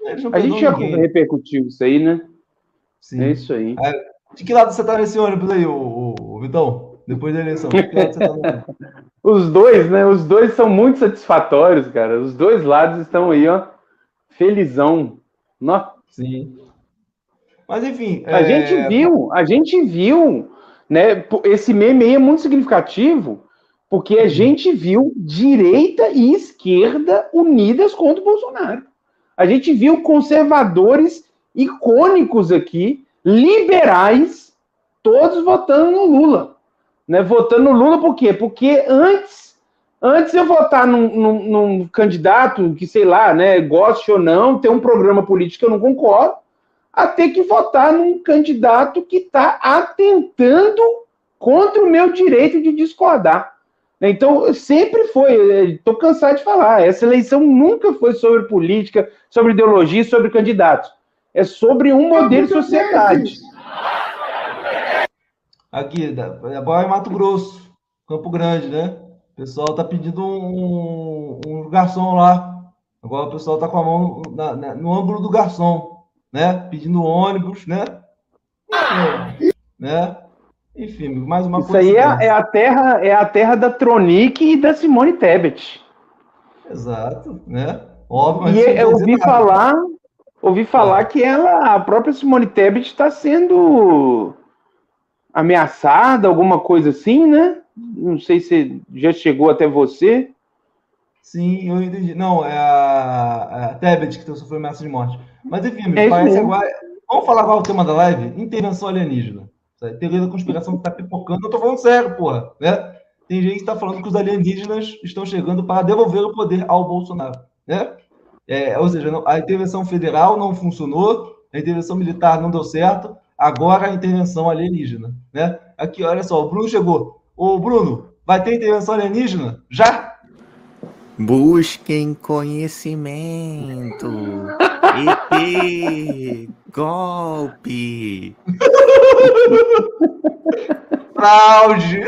Não A gente já ninguém. repercutiu isso aí, né? Sim. É isso aí. Ah, De que lado você tá nesse ônibus aí, ô, ô, ô, Vitão? Depois da eleição. Tá. Os dois, né? Os dois são muito satisfatórios, cara. Os dois lados estão aí, ó. Felizão. Nó. Sim. Mas enfim. A é, gente viu, a gente viu, né? Esse meme aí é muito significativo, porque a gente viu direita e esquerda unidas contra o Bolsonaro. A gente viu conservadores icônicos aqui, liberais, todos votando no Lula. Né? Votando no Lula por quê? Porque antes, antes eu votar num, num- num candidato que, sei lá, né, goste ou não, tem um programa político que eu não concordo, a ter que votar num candidato que está atentando contra o meu direito de discordar. Então, sempre foi, estou cansado de falar, essa eleição nunca foi sobre política, sobre ideologia, sobre candidatos. É sobre um modelo de sociedade. Aqui, agora é Mato Grosso, Campo Grande, né? O pessoal tá pedindo um, um garçom lá. Agora o pessoal tá com a mão na- na- no ângulo do garçom, né? Pedindo ônibus, né? né? Enfim, mais uma Isso aí é, é a terra, é a terra da Tronic e da Simone Tebet. Exato, né? Óbvio, mas E isso eu ouvi nada. falar, ouvi falar que ela, a própria Simone Tebet está sendo ameaçada, alguma coisa assim, né? Não sei se já chegou até você. Sim, eu entendi. Não, é a, a Tebet que sofreu ameaça de morte. Mas enfim, me É parece agora. Vamos falar qual é o tema da live? Intervenção alienígena. Teoria da conspiração que tá pipocando. Eu tô falando sério, porra. Né? Tem gente que tá falando que os alienígenas estão chegando para devolver o poder ao Bolsonaro. Né? É, ou seja, a intervenção federal não funcionou, a intervenção militar não deu certo, agora a intervenção alienígena. Né? Aqui, olha só, o Bruno chegou. Ô, Bruno, vai ter intervenção alienígena? Já? Busquem conhecimento. ET, golpe. Fraude!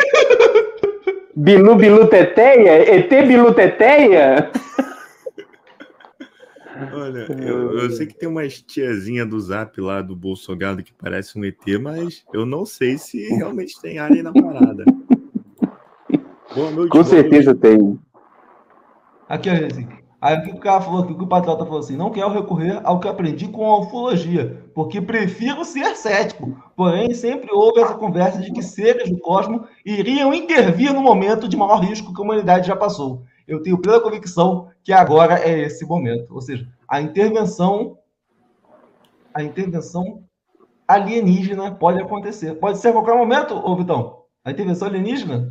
Bilu Bilu Teteia? ET Bilu Teteia? Olha, eu, eu sei que tem umas tiazinha do zap lá do Bolsonaro que parece um ET, mas eu não sei se realmente tem alien na parada. Boa noite. Com boa certeza tem. Aqui, ó, assim. Aí o que o cara falou aqui, o que o Patriota falou assim, não quero recorrer ao que aprendi com a ufologia, porque prefiro ser cético. Porém, sempre houve essa conversa de que seres do cosmos iriam intervir no momento de maior risco que a humanidade já passou. Eu tenho plena convicção que agora é esse momento. Ou seja, a intervenção, a intervenção alienígena pode acontecer. Pode ser a qualquer momento, ô Vitão. A intervenção alienígena?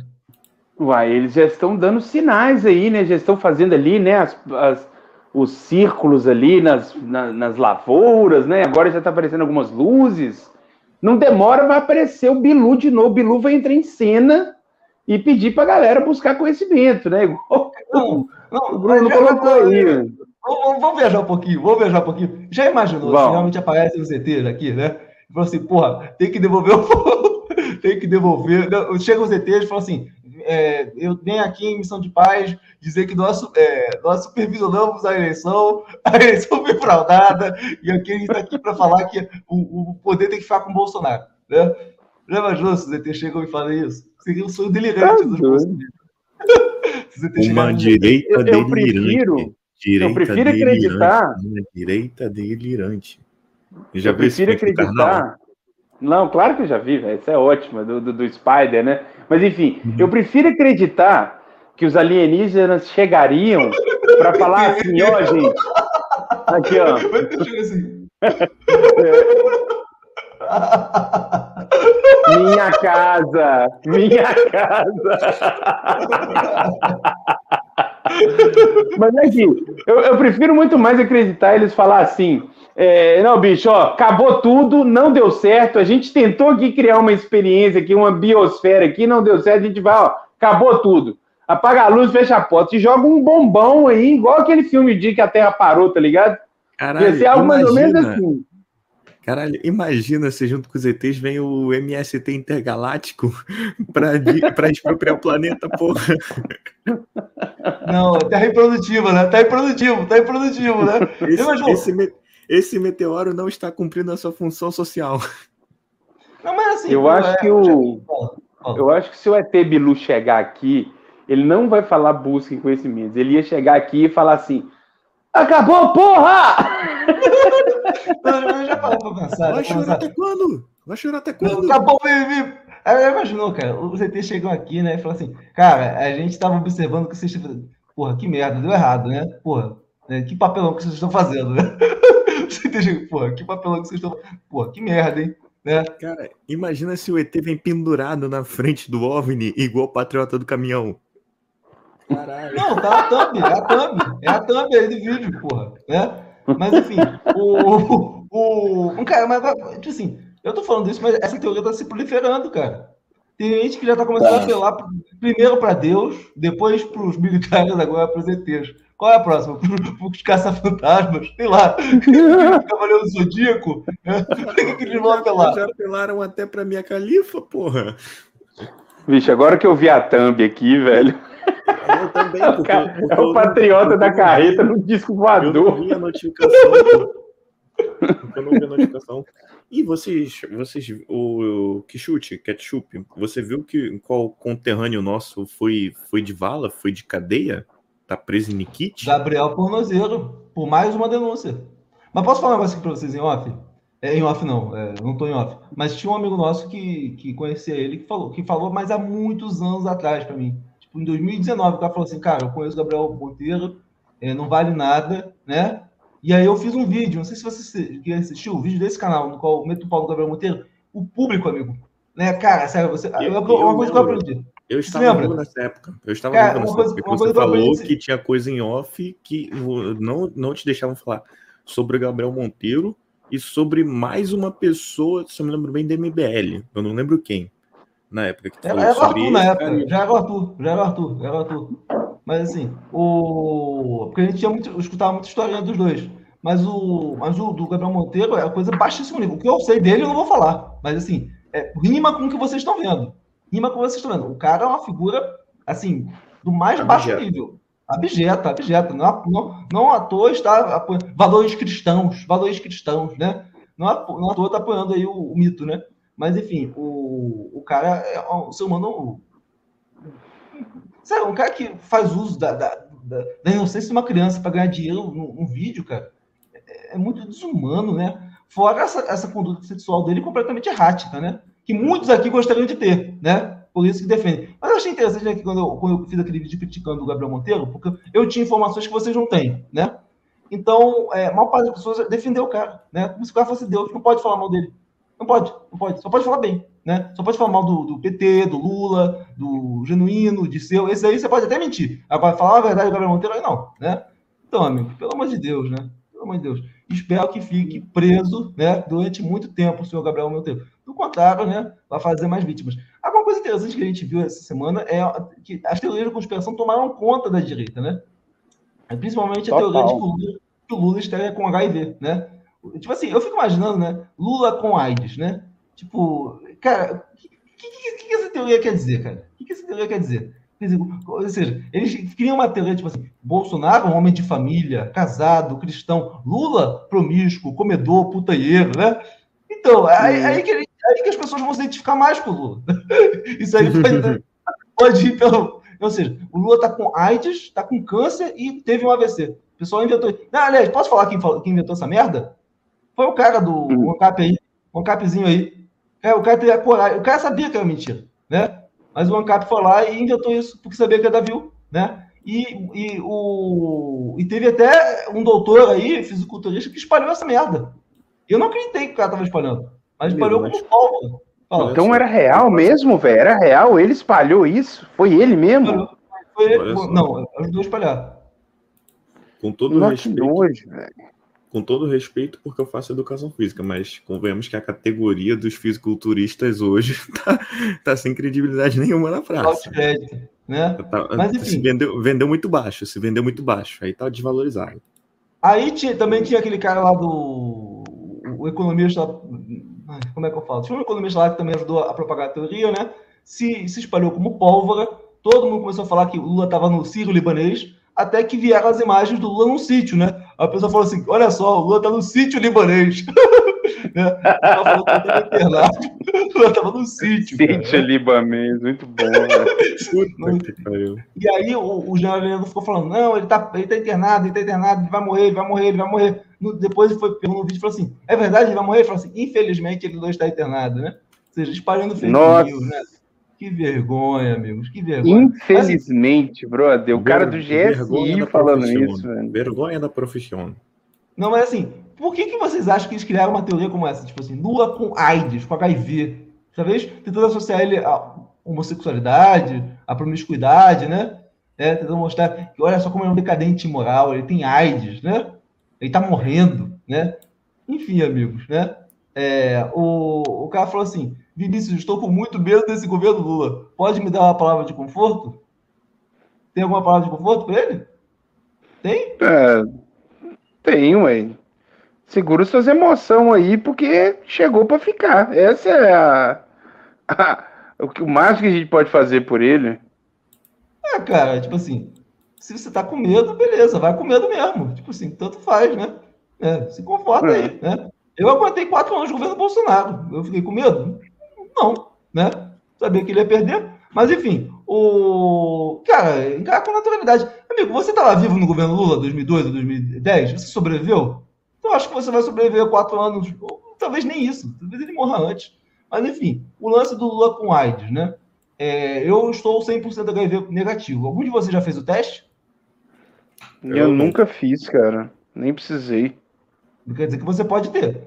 Uai, eles já estão dando sinais aí, né? Já estão fazendo ali, né? as- as- os círculos ali nas, na- nas lavouras, né? Agora já está aparecendo algumas luzes. Não demora, vai aparecer o Bilu de novo. O Bilu vai entrar em cena e pedir pra galera buscar conhecimento, né? Igual Não, não, o Bruno colocou aí. Vamos, vamos- viajar um pouquinho, vamos viajar um pouquinho. Já imaginou se Vamos. realmente aparece os ETs aqui, né? E falou assim, porra, tem que devolver o. tem que devolver. Chega os ETs e fala assim: é, eu venho aqui em missão de paz dizer que nós, é, nós supervisionamos a eleição, a eleição foi fraudada, e aqui a gente está aqui para falar que o, o poder tem que ficar com o Bolsonaro. Né? Já imaginou se os ETs chegam e falam isso? Seria um sonho delirante Tá Uma direita Eu- eu delirante. prefiro- direita eu prefiro delirante, acreditar- Uma direita delirante. Já eu viu esse prefiro acreditar. Não, claro que eu já vi, velho. Isso é ótimo, do, do, do Spider, né? Mas enfim, eu prefiro acreditar que os alienígenas chegariam para falar assim, ó, gente. Aqui, ó. Minha casa! Minha casa! Mas é que eu, eu prefiro muito mais acreditar eles falar assim. é, não, bicho, ó, acabou tudo, não deu certo. A gente tentou aqui criar uma experiência aqui, uma biosfera aqui, não deu certo. A gente vai, ó, acabou tudo. Apaga a luz, fecha a porta e joga um bombão aí, igual aquele filme de que a Terra parou, tá ligado? Caralho, Ia ser algo mais ou menos imagina. assim. Caralho, imagina se junto com os ETs vem o MST intergaláctico pra, pra expropriar o planeta, porra. Não, terra improdutiva, né? Tá improdutivo, tá improdutivo, né? Esse, esse me- esse meteoro não está cumprindo a sua função social. Não, mas assim, Eu acho é- que o. Eu acho que se o ET Bilu chegar aqui, ele não vai falar busca em conhecimentos. Ele ia chegar aqui e falar assim: Acabou, porra! Eu já parou pra pensar. Vai chorar até quando? Vai chorar até quando? Acabou, baby! Aí imaginou, cara, os ETs chegam aqui, né, e falam assim, cara, a gente tava observando o que vocês estão fazendo. Porra, que merda, deu errado, né? Porra, né, que papelão que vocês estão fazendo, né? Os ETs chegam, porra, que papelão que vocês estão Porra, que merda, hein? Né? Cara, imagina se o ET vem pendurado na frente do OVNI, igual o patriota do caminhão. Caralho. Não, tá a thumb, é a thumb, é a thumb aí do vídeo, porra, né? Mas enfim, o, o, um cara, mas tipo assim, eu tô falando isso, mas essa teoria tá se proliferando, cara. Tem gente que já está começando a apelar pro- primeiro para Deus, depois para os militares, agora para os ETs. Qual é a próxima? Para os caça-fantasmas? Sei lá. Cavaleiro do Zodíaco? Por que, que eles vão apelar? Já apelaram até pra minha califa, porra. Vixe, agora que eu vi a thumb aqui, velho. Eu também, É o, porque, cara- porque é o eu- patriota da carreta no disco Eu não voador. vi a notificação. eu não vi a notificação. E vocês, vocês, o, o Quixute, Ketchup, você viu que qual conterrâneo nosso foi, foi de vala, foi de cadeia? Tá preso em Nikit? Gabriel Pornozeiro, por mais uma denúncia. Mas posso falar um negócio aqui pra vocês em off? É, em off não, é, não tô em off. Mas tinha um amigo nosso que, que conhecia ele, que falou, que falou, mas há muitos anos atrás pra mim. Tipo, em 2019, o cara falou assim, cara, eu conheço o Gabriel Monteiro, é, não vale nada, né? E aí eu fiz um vídeo, não sei se você que assistiu, o vídeo desse canal, no qual eu meto o pau no Gabriel Monteiro, o público, amigo. Né, cara, sério, você, é uma coisa que eu aprendi. Eu estava vivo nessa época. Eu estava Cara, vivo nessa coisa- época. Você eu falou que tinha coisa em off que não, não te deixavam falar sobre o Gabriel Monteiro e sobre mais uma pessoa, se eu me lembro bem, da MBL. Eu não lembro quem. Na época que tu Era, falou era o sobre Arthur época, já era o Arthur, já era o Arthur, já era o Arthur. Mas assim, o. Porque a gente tinha muito, escutava muita história dos dois. Mas o, mas o do Gabriel Monteiro é uma coisa baixíssimo nível. O que eu sei dele eu não vou falar. Mas assim, é, rima com o que vocês estão vendo. Rima com o que vocês estão vendo. O cara é uma figura, assim, do mais baixo Abjeta. nível. Abjeta, abjeta. Não, não, não à toa está apoiando. Valores cristãos, valores cristãos, né? Não à, não à toa está apoiando aí o, o mito, né? Mas enfim, o, o cara é um ser humano Sabe, um cara que faz uso da, da, da, da inocência de uma criança para ganhar dinheiro num, num vídeo, cara, é, é muito desumano, né? Fora essa, essa conduta sexual dele completamente errática, né? Que muitos aqui gostariam de ter, né? Por isso que defendem. Mas eu achei interessante né, que quando eu, quando eu fiz aquele vídeo criticando o Gabriel Monteiro, porque eu tinha informações que vocês não têm, né? Então, é, maior parte das pessoas defendeu o cara, né? Como se o cara fosse Deus, não pode falar mal dele. Não pode, não pode. Só pode falar bem, né? Só pode falar mal do, do PT, do Lula, do Genuíno, de seu. Esse aí você pode até mentir. Agora, falar a verdade do Gabriel Monteiro, aí não, né? Então, amigo, pelo amor de Deus, né? Pelo amor de Deus. Espero que fique preso, né? Durante muito tempo o senhor Gabriel Monteiro. Do contrário, né? Vai fazer mais vítimas. Agora, uma coisa interessante que a gente viu essa semana é que as teorias da conspiração tomaram conta da direita, né? Principalmente a teoria de que o Lula, que o Lula estaria com HIV, né? Tipo assim, eu fico imaginando, né? Lula com AIDS, né? Tipo, cara, o que, que, que, que essa teoria quer dizer, cara? O que, essa teoria quer dizer? Quer dizer, Ou seja, eles criam uma teoria, tipo assim, Bolsonaro, um homem de família, casado, cristão, Lula, promíscuo, comedor, putanheiro, né? Então, aí, aí, que, aí que as pessoas vão se identificar mais com o Lula. Isso aí pode, pode ir pelo. Ou seja, o Lula tá com AIDS, tá com câncer e teve um AVC. O pessoal inventou. Não, aliás, posso falar quem, quem inventou essa merda? Foi o cara do o ANCAP aí, o ANCAPzinho aí. É, o cara teve a coragem. O cara sabia que era mentira, né? Mas o ANCAP foi lá e inventou isso porque sabia que era Davi, né? E, e, o, e teve até um doutor aí, fisiculturista, que espalhou essa merda. Eu não acreditei que o cara tava espalhando, mas espalhou Mas- como pólvora. Fala. Então era real mesmo, velho? Era real? Ele espalhou isso? Foi ele mesmo? Foi ele- não, ajudou a espalhar. Com todo que respeito. nojo, velho. Com todo respeito, porque eu faço educação física, mas convenhamos que a categoria dos fisiculturistas hoje tá, tá sem credibilidade nenhuma na praça. Outcrédito, né? Tá- Mas, se enfim. vendeu, vendeu muito baixo, se vendeu muito baixo, aí tá desvalorizado. Aí tinha- também tinha aquele cara lá do. O economista. Como é que eu falo? Tinha um economista lá que também ajudou a propagar a teoria, né? Se, se espalhou como pólvora. Todo mundo começou a falar que o Lula estava no Sírio libanês, até que vieram as imagens do Lula num sítio, né? A pessoa falou assim: olha só, o Lula tá no sítio libanês. né? Ela estava. O Lula estava no sítio. cara. Sítio libanês, muito bom, pariu. E aí o, o general Heleno ficou falando, não, ele tá, ele tá internado, ele tá internado, ele vai morrer, ele vai morrer, ele vai morrer. No- depois ele foi pegou no vídeo e falou assim, é verdade, ele vai morrer? Ele falou assim, infelizmente ele não está internado, né? Ou seja, espalhando fake Nossa. news, né? Que vergonha, amigos, que vergonha. Infelizmente, brother. O cara do Vergonha GSI falando profissão. isso, velho. Vergonha da profissão. não, mas assim, por que, que vocês acham que eles criaram uma teoria como essa? Tipo assim, Lula com AIDS, com HIV, talvez tentando associar ele à homossexualidade, à promiscuidade, né? É, tentando mostrar que olha só como ele é um decadente imoral, ele tem AIDS, né? Ele tá morrendo, né? Enfim, amigos, né? É, o, o cara falou assim: Vinícius, estou com muito medo desse governo Lula. Pode me dar uma palavra de conforto? Tem alguma palavra de conforto para ele? Tem? É, tem, ué. Segura suas emoções aí, porque chegou para ficar. Essa é a, a- o, que- o máximo que a gente pode fazer por ele. É, cara, tipo assim, se você tá com medo, beleza, vai com medo mesmo. Tipo assim, tanto faz, né? É, se conforta aí, né? Eu aguentei quatro anos de governo Bolsonaro. Eu fiquei com medo? Não, né? Sabia que ele ia perder. Mas, enfim, o. Cara, encara com naturalidade. Amigo, você estava vivo no governo Lula 2002 ou 2010? Você sobreviveu? Então, eu acho que você vai sobreviver quatro anos, ou talvez nem isso, talvez ele morra antes. Mas, enfim, o lance do Lula com AIDS, né? É, eu estou 100% HIV negativo. Algum de vocês já fez o teste? Eu, nunca fiz, cara. Nem precisei. Quer dizer que você pode ter.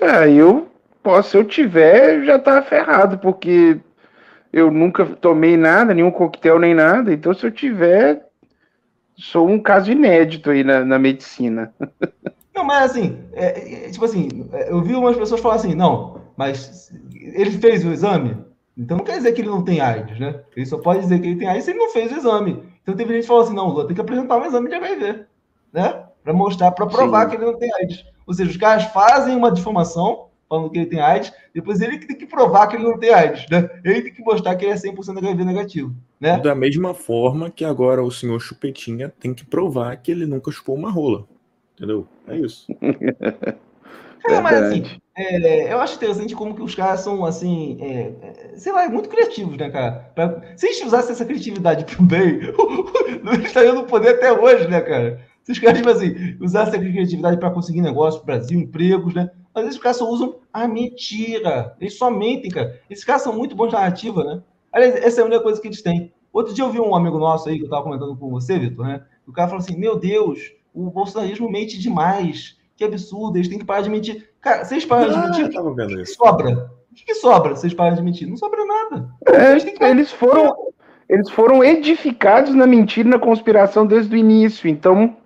É, eu posso, se eu tiver, já tá ferrado, porque eu nunca tomei nada, nenhum coquetel nem nada. Então, se eu tiver, sou um caso inédito aí na, na medicina. Não, mas assim, é, é, tipo assim, é, eu vi umas pessoas falar assim, não, mas ele fez o exame, então não quer dizer que ele não tem AIDS, né? Ele só pode dizer que ele tem AIDS se ele não fez o exame. Então teve gente que falou assim, não, Lula tem que apresentar um exame de HIV, né? Pra mostrar, pra provar Sim. que ele não tem AIDS. Ou seja, os caras fazem uma difamação falando que ele tem AIDS, depois ele tem que provar que ele não tem AIDS, né? Ele tem que mostrar que ele é 100% HIV negativo, né? Da mesma forma que agora o senhor Chupetinha tem que provar que ele nunca chupou uma rola. Entendeu? É isso. Cara, mas assim, é, eu acho interessante como que os caras são, assim, é, é, sei lá, muito criativos, né, cara? Pra- se a gente usasse essa criatividade pro bem, eles estariam no poder até hoje, né, cara? Se os caras, tipo assim, usassem essa criatividade para conseguir negócio pro Brasil, empregos, né? Às vezes os caras só usam a mentira. Eles só mentem, cara. Esses caras são muito bons de narrativa, né? Aliás, essa é a única coisa que eles têm. Outro dia eu vi um amigo nosso aí, que eu tava comentando com você, Vitor, né? O cara falou assim: Meu Deus, o bolsonarismo mente demais. Que absurdo, eles têm que parar de mentir. Cara, eles pararem de Ah, mentir, o que isso. sobra? O que, que sobra se eles pararem de mentir? Não sobra nada. É, eles foram, eles foram edificados na mentira e na conspiração desde o início. Então,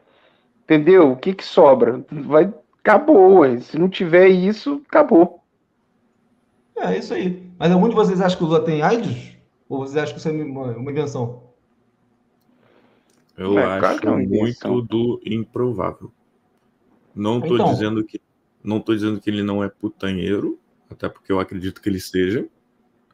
entendeu? O que que sobra? Vai, acabou. ué. Se não tiver isso, acabou. É isso aí. Mas algum de vocês acha que o Lula tem AIDS? Ou vocês acham que isso é uma, uma invenção? Eu É, acho claro que é muito do improvável. Não tô Então. dizendo que não tô dizendo que ele não é putanheiro, até porque eu acredito que ele seja.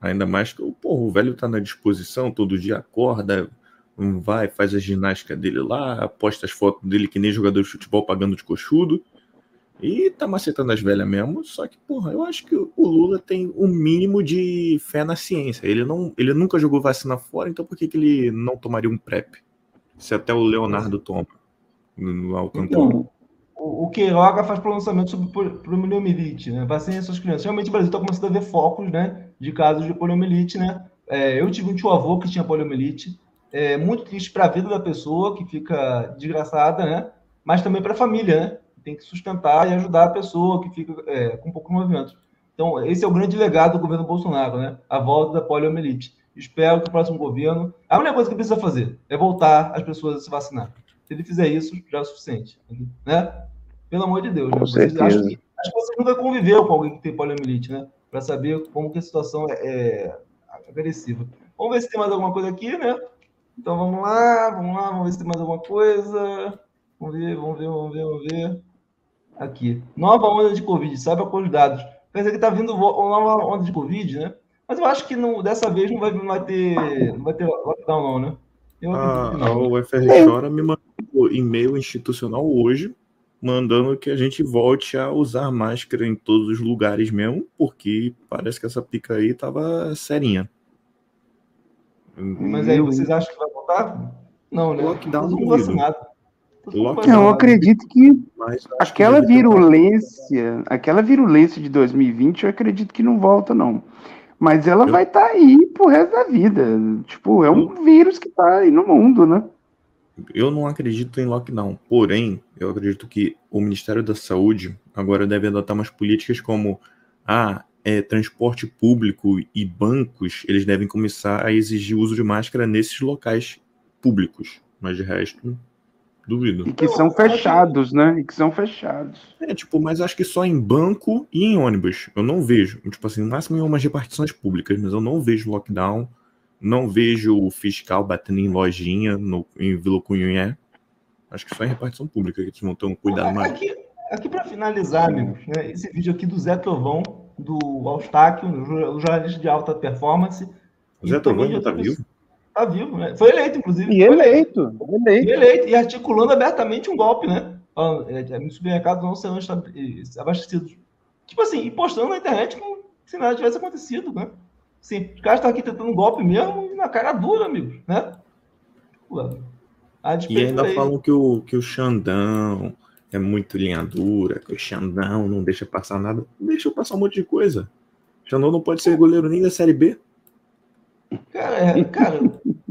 Ainda mais que porra, o velho tá na disposição, todo dia acorda, vai, faz a ginástica dele lá, posta as fotos dele que nem jogador de futebol pagando de coxudo. E tá macetando as velhas mesmo, só que, porra, eu acho que o Lula tem o mínimo de fé na ciência. Ele, não, ele nunca jogou vacina fora, então por que, que ele não tomaria um PrEP? Se até o Leonardo toma no, Alcântara. Então, o, o Queiroga faz pronunciamento sobre pol- poliomielite, né? Vacinem essas crianças. Realmente o Brasil está começando a ver focos, né? De casos de poliomielite, né? É, eu tive um tio avô que tinha poliomielite. É muito triste para a vida da pessoa que fica desgraçada, né? Mas também para a família, né? Tem que sustentar e ajudar a pessoa que fica é, com pouco movimento. Então, esse é o grande legado do governo Bolsonaro, né? A volta da poliomielite. Espero que o próximo governo. A única coisa que precisa fazer é voltar as pessoas a se vacinar. Se ele fizer isso, já é o suficiente. Né? Pelo amor de Deus. Né? Vocês- acho, que, acho que você nunca conviveu com alguém que tem poliomielite, né? Para saber como que a situação é, é agressiva. Vamos ver se tem mais alguma coisa aqui, né? Então vamos lá, vamos lá, vamos ver se tem mais alguma coisa. Vamos ver, vamos ver, vamos ver, vamos ver. Aqui. Nova onda de Covid, saiba com os dados. Dizer que tá vindo uma nova onda de Covid, né? Mas eu acho que não, dessa vez não vai, não vai ter. Não vai ter lockdown, não, né? Eu A, não. UFRJ Chora me mandou e-mail institucional hoje, mandando que a gente volte a usar máscara em todos os lugares mesmo, porque parece que essa pica aí tava serinha. Mas aí vocês acham que vai voltar? Não, né? Lockdown duvido. vacinado. Lockdown. Eu acredito que que aquela ter virulência, aquela virulência de 2020, eu acredito que não volta, não. Mas ela vai estar aí pro resto da vida. Tipo, é um vírus que tá aí no mundo, né? Eu não acredito em lockdown, porém, eu acredito que o Ministério da Saúde agora deve adotar umas políticas como ah, é, transporte público e bancos, eles devem começar a exigir o uso de máscara nesses locais públicos, mas de resto, Duvido. E que são fechados, né? E que são fechados. É, tipo, mas acho que só em banco e em ônibus. Eu não vejo. Tipo assim, no máximo em umas repartições públicas, mas eu não vejo lockdown. Não vejo o fiscal batendo em lojinha no, em Vila Cunhé. Acho que só em repartição pública que eles vão ter um cuidado maior. Aqui, aqui para finalizar, amigos, né, esse vídeo aqui do Zé Trovão, do Eustáquio, o jornalista de alta performance. O Zé Trovão também ainda tá vivo? Tá vivo, né? Foi eleito, inclusive. E eleito, eleito. E eleito, e articulando abertamente um golpe, né? Falando, é, é, supermercados não serão abastecidos. Tipo assim, e postando na internet como se nada tivesse acontecido, né? Sim, os caras estão aqui tentando um golpe mesmo e na cara dura, amigos, né? Ué, E ainda daí- falam que o, que o Xandão é muito linha dura, que o Xandão não deixa passar nada. Deixa eu passar um monte de coisa. Xandão não pode ser goleiro nem da Série B. Cara, é, cara,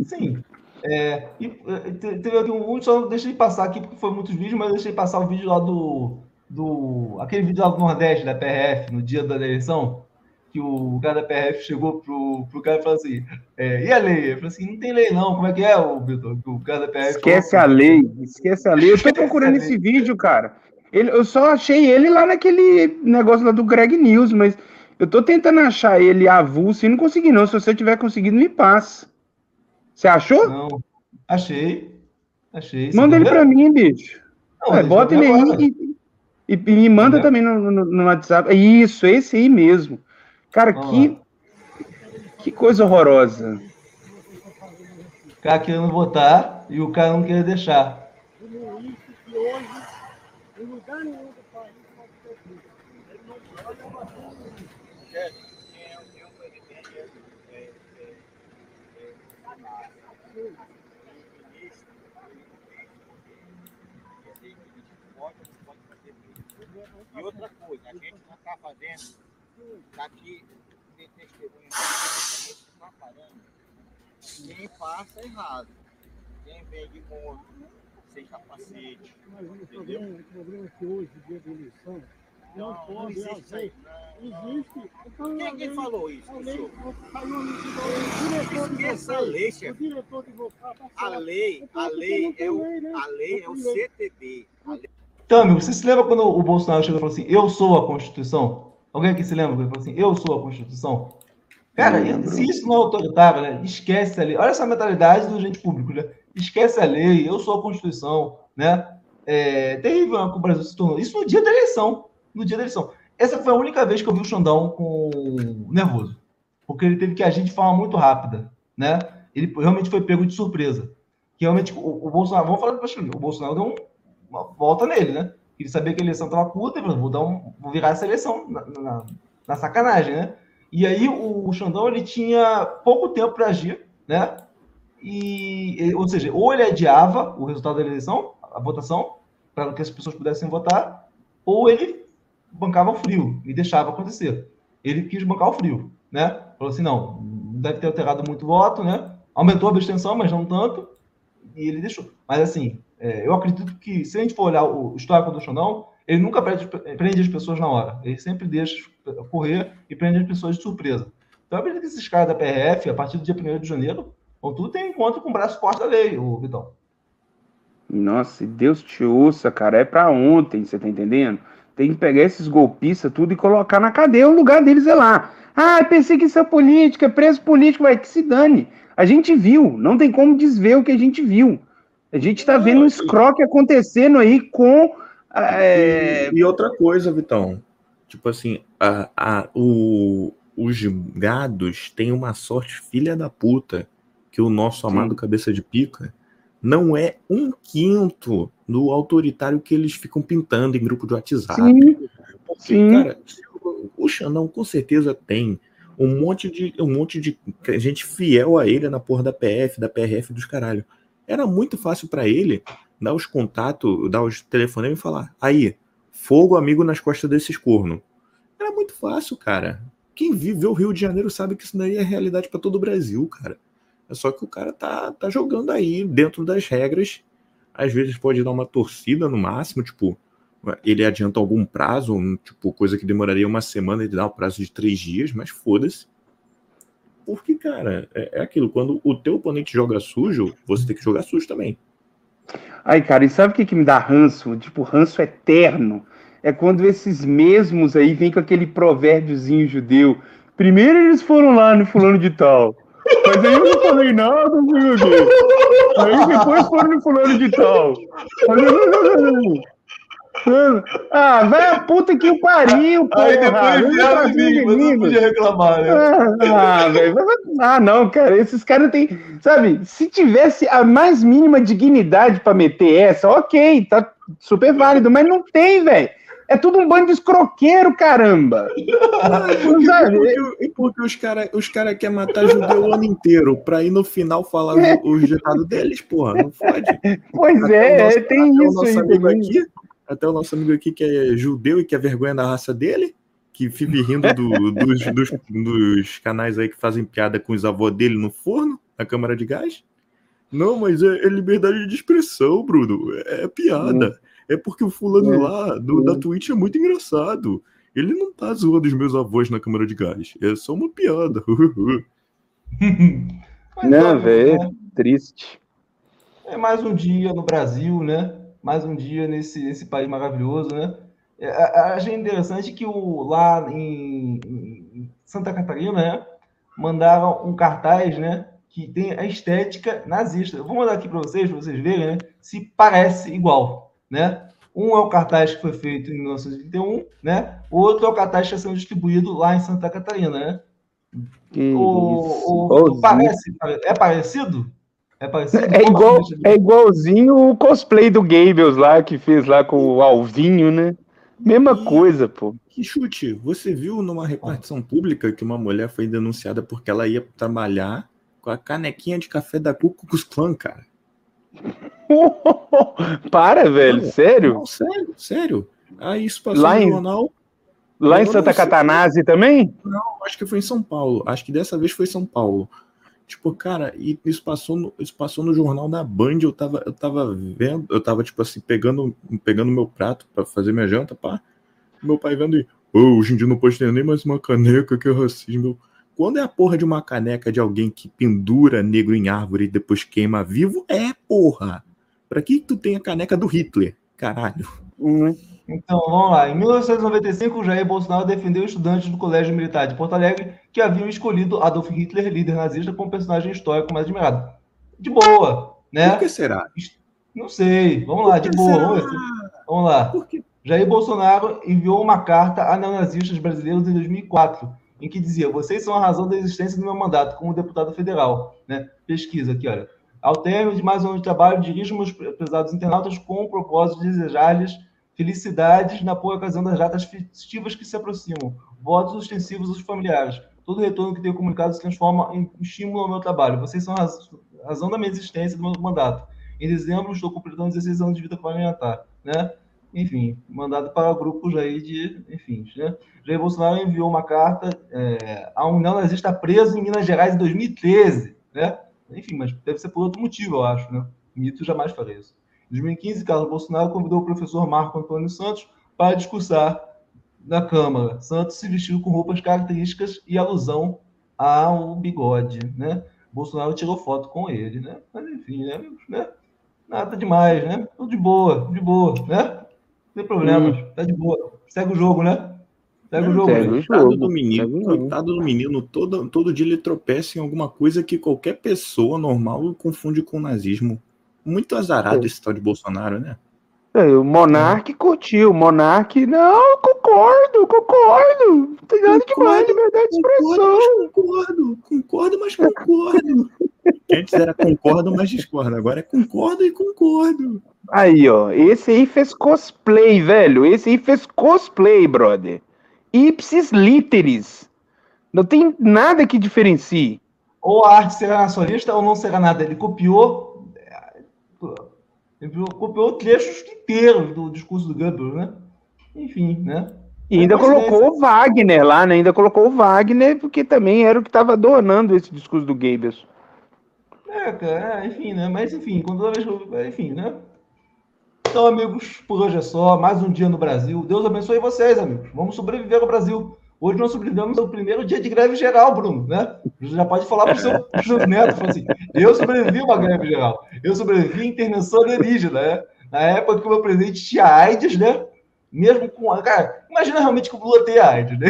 sim. É, e, é, te- teve um último, só deixei passar aqui porque foi muitos vídeos, mas deixei passar o vídeo lá do, do. Aquele vídeo lá do Nordeste, da PRF, no dia da eleição, que o cara da PRF chegou pro, pro cara e falou assim: é, e a lei? Ele falou assim: não tem lei não, como é que é, o Vitor? Que O cara da PRF. Esquece falou a assim, lei, esquece a lei. Eu tô procurando esse vídeo, cara. Ele, eu só achei ele lá naquele negócio lá do Greg News, mas eu tô tentando achar ele avulso e não consegui, não. Se você tiver conseguido, me passa. Você achou? Não, achei. Achei. Você Manda quer ele pra mim, bicho. Não, É, bota ele aí agora. e, e- e me manda Entendeu? também no, no- no WhatsApp. Isso, esse aí mesmo. Cara, Vamos que, que coisa horrorosa. O cara querendo votar e o cara não queria deixar. E outra coisa, a gente não está fazendo, está aqui tem testemunho, a gente está parando. Quem passa errado, quem vem de moto, sem capacete, entendeu? O problema é que hoje, dia da eleição, não, Não, não pode existe isso aí. haver. Existe. Então, Quem a que lei- falou isso, a lei- no- o diretor de Esqueça a lei, O chefe. diretor de vocês. tá A lei, a lei não é o, lei, né? a lei é o Não lei. CTB. A lei- Então, amigo, você se lembra quando o Bolsonaro chegou e falou assim: Eu sou a Constituição? Alguém aqui se lembra quando ele falou assim: Eu sou a Constituição? Cara, se isso não é autoritário, né? Esquece a lei. Olha essa mentalidade do gente público, né? Esquece a lei, eu sou a Constituição, né? É terrível né, que o Brasil se tornou. Isso no dia da eleição. No dia da eleição. Essa foi a única vez que eu vi o Xandão com nervoso. Porque ele teve que agir de forma muito rápida, né? Ele realmente foi pego de surpresa. Que realmente o, o Bolsonaro, vamos falar para o Bolsonaro deu um- uma volta nele, né? Ele sabia que a eleição estava curta, ele falou, vou, dar um, vou virar essa eleição na, na- na sacanagem, né? E aí o, Xandão ele tinha pouco tempo para agir, né? E, ou seja, ou ele adiava o resultado da eleição, a votação, para que as pessoas pudessem votar, ou ele bancava o frio e deixava acontecer. Ele quis bancar o frio, né? Falou assim, não, deve ter alterado muito voto, né? Aumentou a abstenção, mas não tanto, e ele deixou. Mas assim, é, eu acredito que se a gente for olhar o histórico do Xandão, ele nunca prende, prende as pessoas na hora. Ele sempre deixa correr e prende as pessoas de surpresa. Então eu acredito que esses caras da PRF, a partir do dia 1 de janeiro, vão tudo ter encontro com o braço forte da lei, o Vitão. Nossa, Deus te ouça, cara. É pra ontem, você tá entendendo? Tem que pegar esses golpistas tudo e colocar na cadeia. O lugar deles é lá. Ah, perseguição política, preso político, vai que se dane. A gente viu, não tem como desver o que a gente viu. A gente tá vendo um escroque acontecendo aí com. é, E, e outra coisa, Vitão. Tipo assim, a, a- o- os gados têm uma sorte filha da puta que o nosso amado cabeça de pica não é um quinto do autoritário que eles ficam pintando em grupo de WhatsApp. Sim, Porque, sim. cara, o- o Xandão com certeza tem um monte de um monte de gente fiel a ele na porra da PF, da PRF dos caralho. Era muito fácil pra ele dar os contatos, dar os telefonemas e falar: "Aí, fogo amigo nas costas desses corno". Era muito fácil, cara. Quem vive o Rio de Janeiro sabe que isso daí é realidade pra todo o Brasil, cara. É só que o cara tá, tá jogando aí dentro das regras. Às vezes pode dar uma torcida no máximo, tipo, ele adianta algum prazo, um, tipo, coisa que demoraria uma semana, ele dá um prazo de três dias, mas foda-se. Porque, cara, é, é aquilo, quando o teu oponente joga sujo, você tem que jogar sujo também. Ai, cara, e sabe o que, que me dá ranço? Tipo, ranço eterno. É quando esses mesmos aí vêm com aquele provérbiozinho judeu. Primeiro eles foram lá no fulano de tal. Mas aí eu não falei nada, não o quê. Aí depois foram no fulano de tal. Mas eu- Ah, vai a puta que o pariu, porra. Aí depois vieram em mim, mas não podia reclamar, né? ah, velho. Ah, não, cara. Esses caras têm. Sabe, se tivesse a mais mínima dignidade pra meter essa, ok, tá super válido, mas não tem, velho. É tudo um bando de escroqueiro, caramba. Porque, Sabe? porque, porque os caras os cara querem matar judeu o ano inteiro, pra ir no final falar o, o ditado deles, porra. Não fode. Pois Até é, nosso- tem o isso nosso aí amigo também. aqui, até o nosso amigo aqui que é judeu e que é vergonha da raça dele, que vive rindo do- dos, dos, dos canais aí que fazem piada com os avós dele no forno, na câmara de gás. Não, mas é, é liberdade de expressão, Bruno. É, é piada. É porque o fulano É. lá do, da Twitch é muito engraçado. Ele não tá zoando os meus avós na câmara de gás. É só uma piada. Não, velho, é triste. É mais um dia no Brasil, né? Mais um dia nesse, nesse país maravilhoso, né? É, Achei interessante que o, lá em, em Santa Catarina, né? Mandaram um cartaz, né? Que tem a estética nazista. Eu vou mandar aqui para vocês, para vocês verem, né? Se parece igual, né? Um é o cartaz que foi feito em 1931, né? O outro é o cartaz que está sendo distribuído lá em Santa Catarina, né? Que O, isso, o- igualzinho. parece, é parecido? É parecido? É, igual, é igualzinho o cosplay do Gables lá, que fez lá com o Alvinho, né? Mesma coisa, pô. Que chute, você viu numa repartição pública que uma mulher foi denunciada porque ela ia trabalhar com a canequinha de café da Klux Klan, cara? Para, velho, Não, sério? Não, sério, sério. Aí isso passou Lá no em- jornal. Lá em Santa. Catanase também? Não, acho que foi em São Paulo. Acho que dessa vez foi São Paulo. Tipo, cara, e isso passou no, isso passou no jornal da Band, eu tava, eu tava vendo, eu tava, tipo assim, pegando pegando meu prato pra fazer minha janta, pá. Meu pai vendo e, "Ô, hoje em dia não pode ter nem mais uma caneca, que é racismo. Quando é a porra de uma caneca de alguém que pendura negro em árvore e depois queima vivo, é porra. Pra que tu tem a caneca do Hitler? Caralho. Então, vamos lá. Em 1995, Jair Bolsonaro defendeu estudantes do Colégio Militar de Porto Alegre que haviam escolhido Adolf Hitler, líder nazista, como personagem histórico mais admirado. De boa, né? Por que será? Não sei. Vamos lá, de boa. será? Vamos lá. Jair Bolsonaro enviou uma carta a neonazistas brasileiros em 2004, em que dizia: Vocês são a razão da existência do meu mandato como deputado federal. Né? Pesquisa aqui, olha. Ao término de mais um ano de trabalho, dirijo meus pesados internautas com o propósito de desejar-lhes felicidades na boa ocasião das datas festivas que se aproximam. Votos ostensivos aos familiares. Todo retorno que tenho comunicado se transforma em estímulo ao meu trabalho. Vocês são a raz- razão da minha existência e do meu mandato. Em dezembro, estou completando 16 anos de vida parlamentar. Né? Enfim, mandado para grupos aí de. Enfim, né? Jair Bolsonaro enviou uma carta é, a um neonazista preso em Minas Gerais em 2013. Né? Enfim, mas deve ser por outro motivo, eu acho. Né? Mito jamais faria isso. Em 2015, Carlos Bolsonaro convidou o professor Marco Antônio Santos para discursar na Câmara. Santos se vestiu com roupas características e alusão ao bigode, né? Bolsonaro tirou foto com ele, né? Mas enfim, né? né? Nada demais, né? Tudo de boa, de boa, né? Não tem problemas, tá de boa. Segue o jogo, né? Segue o jogo. Segue né? o coitado do menino, coitado do menino, todo, todo dia ele tropeça em alguma coisa que qualquer pessoa normal confunde com nazismo. Muito azarado esse tal de Bolsonaro, né? É, O Monark curtiu, o Monark, não, concordo, concordo. Não tem nada demais, liberdade de expressão. Concordo, concordo, mas concordo. Antes era concordo, mas discordo. Agora é concordo e concordo. Aí, ó, esse aí fez cosplay, velho. Esse aí fez cosplay, brother. Ipsis literis. Não tem nada que diferencie. Ou a arte será nacionalista ou não será nada. Ele copiou. Ele copiou trechos inteiros do discurso do Goebbels, né? Enfim, né? E ainda colocou o Wagner lá, né? Ainda colocou o Wagner, porque também era o que estava adornando esse discurso do Goebbels. É, cara, é, enfim, né? Mas enfim, quando toda vez que eu- enfim, né? Então, amigos, por hoje é só. Mais um dia no Brasil. Deus abençoe vocês, amigos. Vamos sobreviver ao Brasil. Hoje nós sobrevivemos ao primeiro dia de greve geral, Bruno, né? Você já pode falar para os seu, netos, fala assim, eu sobrevivi a uma greve geral, eu sobrevivi à intervenção alienígena, né? Na época que o meu presidente tinha AIDS, né? Mesmo com. Cara, imagina realmente que o Lula tem AIDS, né?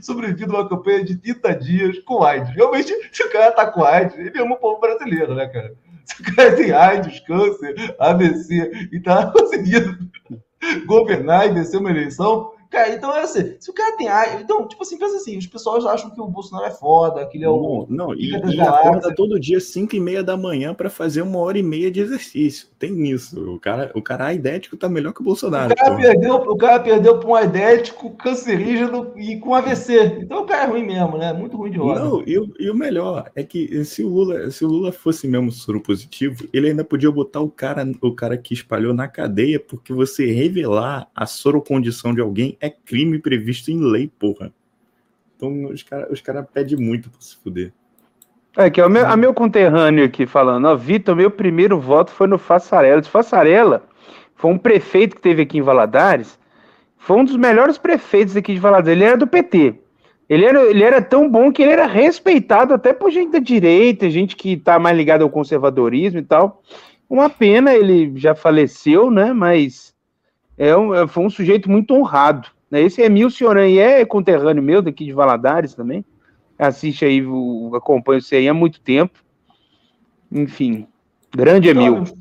Sobrevivido a uma campanha de 30 dias com AIDS. Realmente, se o cara tá com AIDS, ele ama o povo brasileiro, né, cara? Se o cara tem AIDS, câncer, AVC e tá conseguindo governar e vencer uma eleição, Cara, então é assim, se o cara tem então, tipo assim, pensa assim, os pessoas acham que o Bolsonaro é foda, que ele é o. Não, não e, e acorda todo dia 5 e meia da manhã para fazer uma hora e meia de exercício. Tem isso. O cara, o cara aidético tá melhor que o Bolsonaro. O cara, porra. perdeu, o cara perdeu pra um aidético, cancerígeno e com AVC. Então o cara é ruim mesmo, né? Muito ruim de roda. Não, e, o- e o melhor é que se o Lula, se o Lula fosse mesmo soro positivo, ele ainda podia botar o cara, o cara que espalhou na cadeia, porque você revelar a sorocondição de alguém é crime previsto em lei, porra. Então os caras os cara pedem muito pra se fuder. É, que é o meu, a meu conterrâneo aqui falando, ó, Vitor, meu primeiro voto foi no Fassarela. Esse Fassarela foi um prefeito que teve aqui em Valadares, foi um dos melhores prefeitos aqui de Valadares. Ele era do PT. Ele era, ele era tão bom que ele era respeitado até por gente da direita, gente que tá mais ligada ao conservadorismo e tal. Uma pena, ele já faleceu, né? Mas é um, é- foi um sujeito muito honrado. Né? Esse Emil Cioran e é conterrâneo meu daqui de Valadares também assiste aí, acompanha o CI há muito tempo. Enfim, grande Então, Emil. amigos,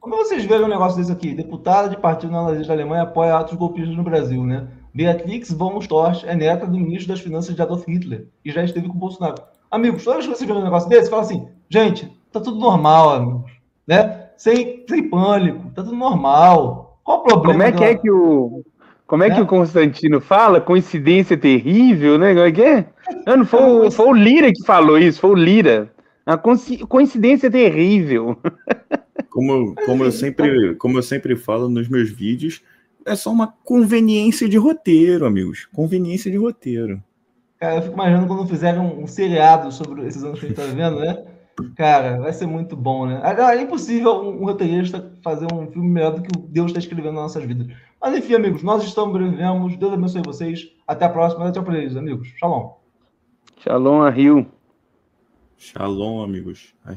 Como vocês veem um negócio desse aqui? Deputada de partido nazista da Alemanha apoia atos golpistas no Brasil, né? Beatrix von Storch é neta do ministro das Finanças de Adolf Hitler e já esteve com o Bolsonaro. Amigos, toda vez que você vê um negócio desse, fala assim, gente, tá tudo normal, amigos. Né? Sem, sem pânico, tá tudo normal. Qual o problema? Como é que da- é que o. Como é que Né? o Constantino fala? Coincidência terrível, né? Como é que é? Não, não foi, o- foi o Lira que falou isso, foi o Lira. A coinci- coincidência terrível. Como, como, eu sempre, como eu sempre falo nos meus vídeos, é só uma conveniência de roteiro, amigos. Conveniência de roteiro. Cara, eu fico imaginando quando fizerem um, um seriado sobre esses anos que a gente tá vivendo, né? Cara, vai ser muito bom, né? Ah, É impossível um, roteirista fazer um filme melhor do que o Deus está escrevendo nas nossas vidas. Mas enfim, amigos, nós estamos sobrevivemos. Deus abençoe vocês. Até a próxima. Tchau pra eles, amigos. Shalom. Shalom a Rio. Shalom, amigos. A